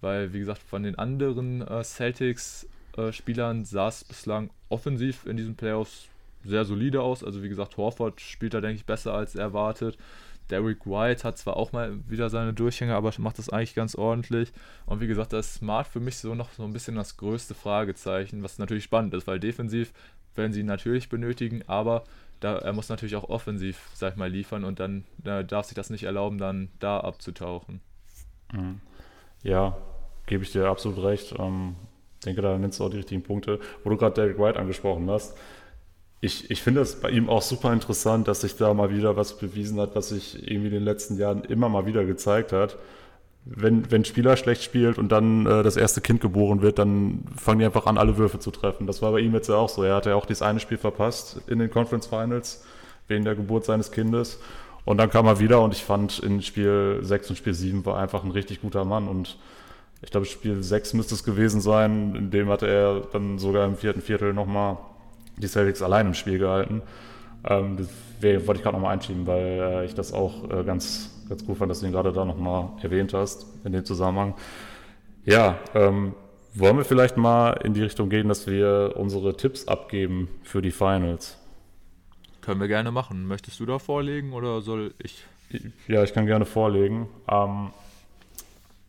weil, wie gesagt, von den anderen äh, Celtics Spielern sah es bislang offensiv in diesen Playoffs sehr solide aus. Also wie gesagt, Horford spielt da, denke ich, besser als erwartet. Derrick White hat zwar auch mal wieder seine Durchhänge, aber macht das eigentlich ganz ordentlich. Und wie gesagt, da ist Smart für mich so noch so ein bisschen das größte Fragezeichen, was natürlich spannend ist, weil defensiv werden sie natürlich benötigen, aber da, er muss natürlich auch offensiv, sag ich mal, liefern und dann äh, darf sich das nicht erlauben, dann da abzutauchen. Mhm. Ja, gebe ich dir absolut recht. Ähm, ich denke, da nennst du auch die richtigen Punkte. Wo du gerade Derek White angesprochen hast, ich, ich finde es bei ihm auch super interessant, dass sich da mal wieder was bewiesen hat, was sich irgendwie in den letzten Jahren immer mal wieder gezeigt hat. Wenn, wenn ein Spieler schlecht spielt und dann äh, das erste Kind geboren wird, dann fangen die einfach an, alle Würfe zu treffen. Das war bei ihm jetzt ja auch so. Er hatte ja auch dieses eine Spiel verpasst in den Conference Finals wegen der Geburt seines Kindes. Und dann kam er wieder und ich fand in Spiel 6 und Spiel 7 war einfach ein richtig guter Mann und ich glaube, Spiel 6 müsste es gewesen sein. In dem hatte er dann sogar im vierten Viertel nochmal die Celtics allein im Spiel gehalten. Ähm, das wollte ich gerade nochmal einschieben, weil äh, ich das auch äh, ganz, ganz gut fand, dass du ihn gerade da nochmal erwähnt hast in dem Zusammenhang. Ja, ähm, wollen wir vielleicht mal in die Richtung gehen, dass wir unsere Tipps abgeben für die Finals? können wir gerne machen. Möchtest du da vorlegen oder soll ich? Ja, ich kann gerne vorlegen. Ähm,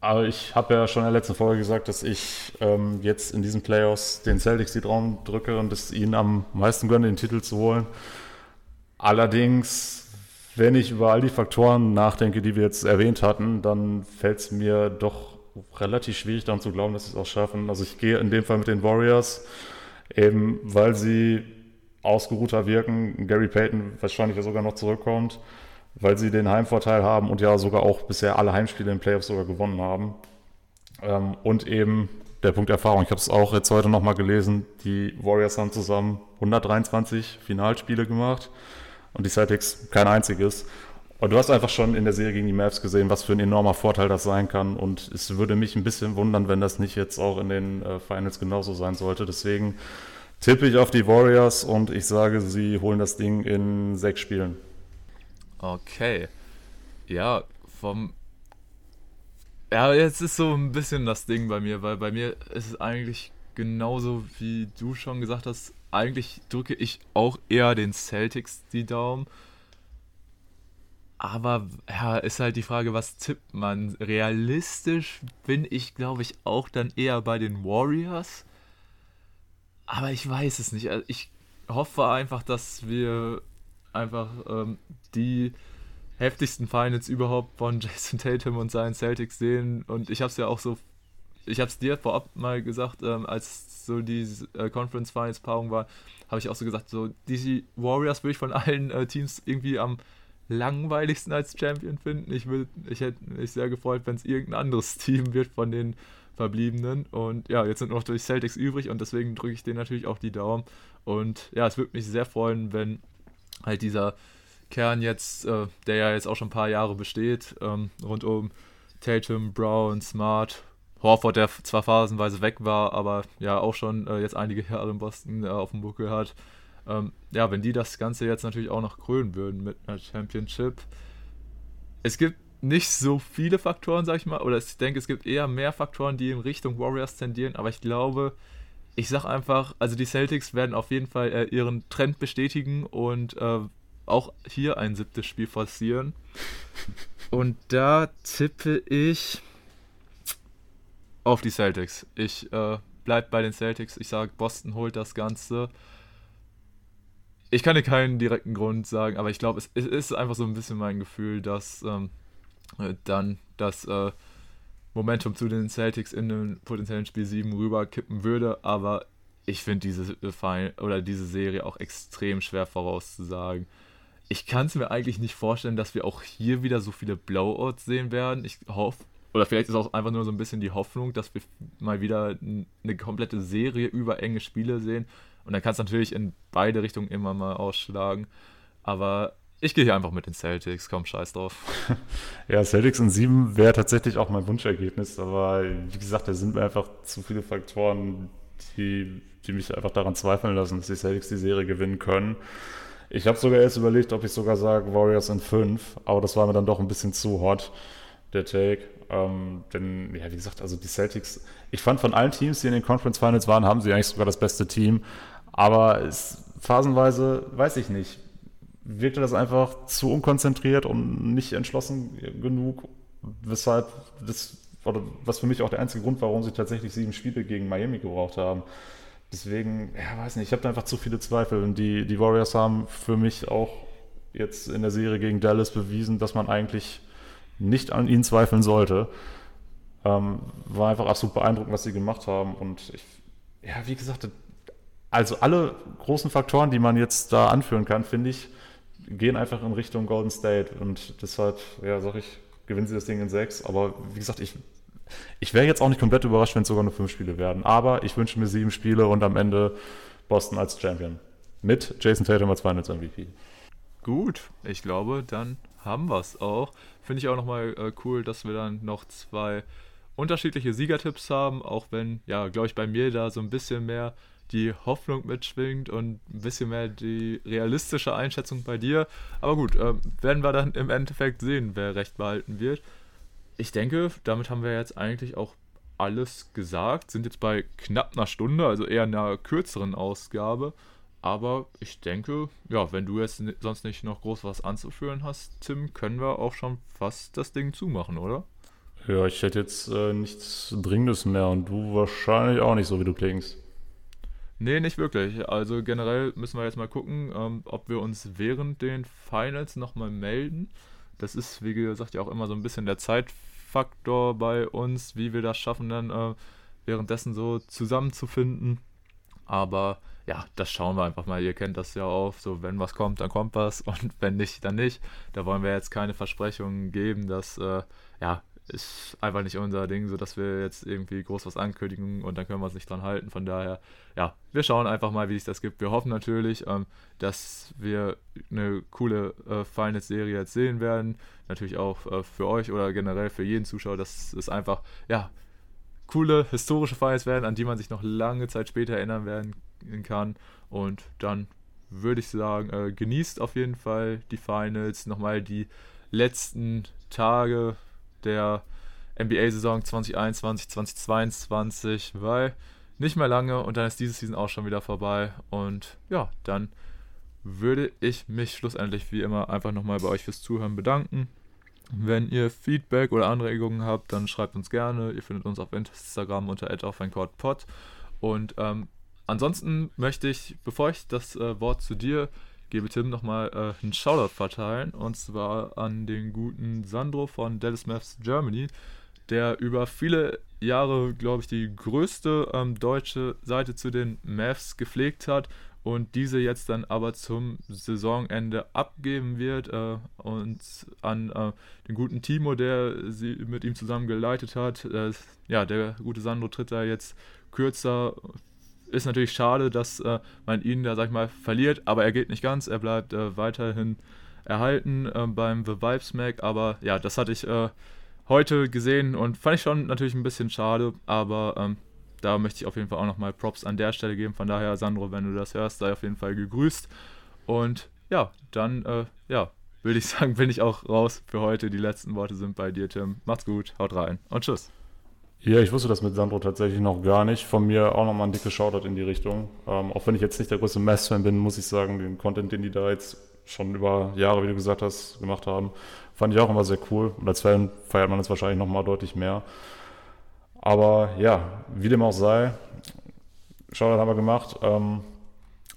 aber ich habe ja schon in der letzten Folge gesagt, dass ich ähm, jetzt in diesen Playoffs den Celtics die Traum drücke und es ihnen am meisten gönne, den Titel zu holen. Allerdings, wenn ich über all die Faktoren nachdenke, die wir jetzt erwähnt hatten, dann fällt es mir doch relativ schwierig daran zu glauben, dass sie es auch schaffen. Also ich gehe in dem Fall mit den Warriors, eben weil sie ausgeruhter wirken. Gary Payton wahrscheinlich sogar noch zurückkommt, weil sie den Heimvorteil haben und ja sogar auch bisher alle Heimspiele in Playoffs sogar gewonnen haben. Ähm, und eben der Punkt Erfahrung. Ich habe es auch jetzt heute nochmal gelesen. Die Warriors haben zusammen 123 Finalspiele gemacht und die Celtics kein einziges. Und du hast einfach schon in der Serie gegen die Mavs gesehen, was für ein enormer Vorteil das sein kann. Und es würde mich ein bisschen wundern, wenn das nicht jetzt auch in den äh, Finals genauso sein sollte. Deswegen tippe ich auf die Warriors und ich sage, sie holen das Ding in sechs Spielen. Okay. Ja, vom. Ja, jetzt ist so ein bisschen das Ding bei mir, weil bei mir ist es eigentlich genauso, wie du schon gesagt hast. Eigentlich drücke ich auch eher den Celtics die Daumen. Aber ja, ist halt die Frage, was tippt man? Realistisch bin ich, glaube ich, auch dann eher bei den Warriors. Aber ich weiß es nicht. Also ich hoffe einfach, dass wir einfach ähm, die heftigsten Finals überhaupt von Jason Tatum und seinen Celtics sehen. Und ich habe es ja auch so, ich habe es dir vorab mal gesagt, ähm, als so die äh, Conference Finals Paarung war, habe ich auch so gesagt, so die Warriors würde ich von allen äh, Teams irgendwie am langweiligsten als Champion finden. Ich, will, ich hätte mich sehr gefreut, wenn es irgendein anderes Team wird von den Verbliebenen. Und ja, jetzt sind noch durch Celtics übrig und deswegen drücke ich denen natürlich auch die Daumen. Und ja, es würde mich sehr freuen, wenn halt dieser Kern jetzt, äh, der ja jetzt auch schon ein paar Jahre besteht, ähm, rund um Tatum, Brown, Smart, Horford, der zwar phasenweise weg war, aber ja auch schon äh, jetzt einige Jahre in Boston äh, auf dem Buckel hat, ähm, ja, wenn die das Ganze jetzt natürlich auch noch krönen würden mit einer Championship. Es gibt nicht so viele Faktoren, sag ich mal, oder ich denke, es gibt eher mehr Faktoren, die in Richtung Warriors tendieren, aber ich glaube, ich sag einfach, also die Celtics werden auf jeden Fall äh, ihren Trend bestätigen und äh, auch hier ein siebtes Spiel forcieren. Und da tippe ich auf die Celtics. Ich äh, bleib bei den Celtics. Ich sage, Boston holt das Ganze ich kann dir keinen direkten Grund sagen, aber ich glaube, es, es, ist einfach so ein bisschen mein Gefühl, dass ähm, äh, dann das äh, Momentum zu den Celtics in den potenziellen Spiel 7 rüberkippen würde, aber ich finde diese Final oder diese Serie auch extrem schwer vorauszusagen. Ich kann es mir eigentlich nicht vorstellen, dass wir auch hier wieder so viele Blowouts sehen werden. Ich hoffe, oder vielleicht ist auch einfach nur so ein bisschen die Hoffnung, dass wir mal wieder eine komplette Serie über enge Spiele sehen und dann kann es natürlich in beide Richtungen immer mal ausschlagen. Aber ich gehe hier einfach mit den Celtics, komm, scheiß drauf. ja, Celtics in sieben wäre tatsächlich auch mein Wunschergebnis, aber wie gesagt, da sind mir einfach zu viele Faktoren, die, die mich einfach daran zweifeln lassen, dass die Celtics die Serie gewinnen können. Ich habe sogar erst überlegt, ob ich sogar sage Warriors in fünf, aber das war mir dann doch ein bisschen zu hot, der Take. Ähm, denn, ja, wie gesagt, also die Celtics, ich fand von allen Teams, die in den Conference Finals waren, haben sie eigentlich sogar das beste Team. Aber es, phasenweise, weiß ich nicht, wirkte das einfach zu unkonzentriert und nicht entschlossen genug, weshalb das, oder was für mich auch der einzige Grund war, warum sie tatsächlich sieben Spiele gegen Miami gebraucht haben. Deswegen, ja, weiß nicht, ich habe da einfach zu viele Zweifel. Und die, die Warriors haben für mich auch jetzt in der Serie gegen Dallas bewiesen, dass man eigentlich nicht an ihnen zweifeln sollte. Ähm, war einfach absolut beeindruckend, was sie gemacht haben. Und ich, ja, wie gesagt, also alle großen Faktoren, die man jetzt da anführen kann, finde ich, gehen einfach in Richtung Golden State. Und deshalb, ja, sag ich, gewinnen sie das Ding in sechs. Aber wie gesagt, ich, ich wäre jetzt auch nicht komplett überrascht, wenn es sogar nur fünf Spiele werden. Aber ich wünsche mir sieben Spiele und am Ende Boston als Champion. Mit Jason Tatum als Finals MVP. Gut, ich glaube, dann haben wir es auch. Finde ich auch nochmal äh, cool, dass wir dann noch zwei unterschiedliche Siegertipps haben, auch wenn, ja, glaube ich, bei mir da so ein bisschen mehr die Hoffnung mitschwingt und ein bisschen mehr die realistische Einschätzung bei dir. Aber gut, äh, werden wir dann im Endeffekt sehen, wer recht behalten wird. Ich denke, damit haben wir jetzt eigentlich auch alles gesagt. Sind jetzt bei knapp einer Stunde, also eher einer kürzeren Ausgabe. aber ich denke, ja, wenn du jetzt sonst nicht noch groß was anzuführen hast, Tim, können wir auch schon fast das Ding zumachen, oder? Ja, ich hätte jetzt äh, nichts Dringendes mehr und du wahrscheinlich auch nicht, so wie du klingst. Nee, nicht wirklich. Also generell müssen wir jetzt mal gucken, ähm, ob wir uns während den Finals nochmal melden. Das ist, wie gesagt, ja auch immer so ein bisschen der Zeitfaktor bei uns, wie wir das schaffen, dann äh, währenddessen so zusammenzufinden. Aber ja, das schauen wir einfach mal. Ihr kennt das ja auch. So, wenn was kommt, dann kommt was und wenn nicht, dann nicht. Da wollen wir jetzt keine Versprechungen geben, dass äh, ja, ist einfach nicht unser Ding, so dass wir jetzt irgendwie groß was ankündigen und dann können wir uns nicht dran halten. Von daher, ja, wir schauen einfach mal, wie sich das gibt. Wir hoffen natürlich, ähm, dass wir eine coole äh, Finals-Serie jetzt sehen werden. Natürlich auch äh, für euch oder generell für jeden Zuschauer, dass es einfach, ja, coole historische Finals werden, an die man sich noch lange Zeit später erinnern werden kann. Und dann würde ich sagen, äh, genießt auf jeden Fall die Finals, nochmal die letzten Tage der NBA-Saison 2021, 2022, weil nicht mehr lange und dann ist diese Season auch schon wieder vorbei. Und ja, dann würde ich mich schlussendlich wie immer einfach nochmal bei euch fürs Zuhören bedanken. Wenn ihr Feedback oder Anregungen habt, dann schreibt uns gerne. Ihr findet uns auf Instagram unter @aufeincourtpod. Und ähm, ansonsten möchte ich, bevor ich das äh, Wort zu dir gebe Tim nochmal äh, einen Shoutout verteilen. Und zwar an den guten Sandro von Dallas Maths Germany, der über viele Jahre, glaube ich, die größte ähm, deutsche Seite zu den Mavs gepflegt hat und diese jetzt dann aber zum Saisonende abgeben wird äh, und an äh, den guten Timo, der sie mit ihm zusammen geleitet hat. Äh, ja, der gute Sandro tritt da jetzt kürzer ist natürlich schade, dass äh, man ihn da, sag ich mal, verliert, aber er geht nicht ganz. Er bleibt äh, weiterhin erhalten äh, beim The Vibes Mac. Aber ja, das hatte ich äh, heute gesehen und fand ich schon natürlich ein bisschen schade. Aber ähm, da möchte ich auf jeden Fall auch nochmal Props an der Stelle geben. Von daher, Sandro, wenn du das hörst, sei auf jeden Fall gegrüßt. Und ja, dann, äh, ja, würde ich sagen, bin ich auch raus für heute. Die letzten Worte sind bei dir, Tim. Macht's gut, haut rein und tschüss. Ja, ich wusste das mit Sandro tatsächlich noch gar nicht. Von mir auch nochmal ein dickes Shoutout in die Richtung. Ähm, auch wenn ich jetzt nicht der größte Mess-Fan bin, muss ich sagen, den Content, den die da jetzt schon über Jahre, wie du gesagt hast, gemacht haben, fand ich auch immer sehr cool. Und als Fan feiert man das wahrscheinlich nochmal deutlich mehr. Aber ja, wie dem auch sei, Shoutout haben wir gemacht. Ähm,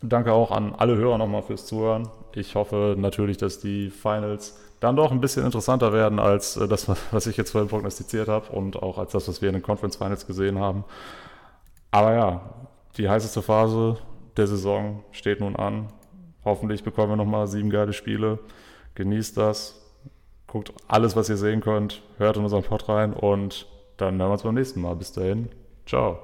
danke auch an alle Hörer nochmal fürs Zuhören. Ich hoffe natürlich, dass die Finals dann doch ein bisschen interessanter werden als äh, das, was ich jetzt vorhin prognostiziert habe und auch als das, was wir in den Conference Finals gesehen haben. Aber ja, die heißeste Phase der Saison steht nun an. Hoffentlich bekommen wir nochmal sieben geile Spiele. Genießt das. Guckt alles, was ihr sehen könnt. Hört in unseren Pod rein und dann hören wir uns beim nächsten Mal. Bis dahin. Ciao.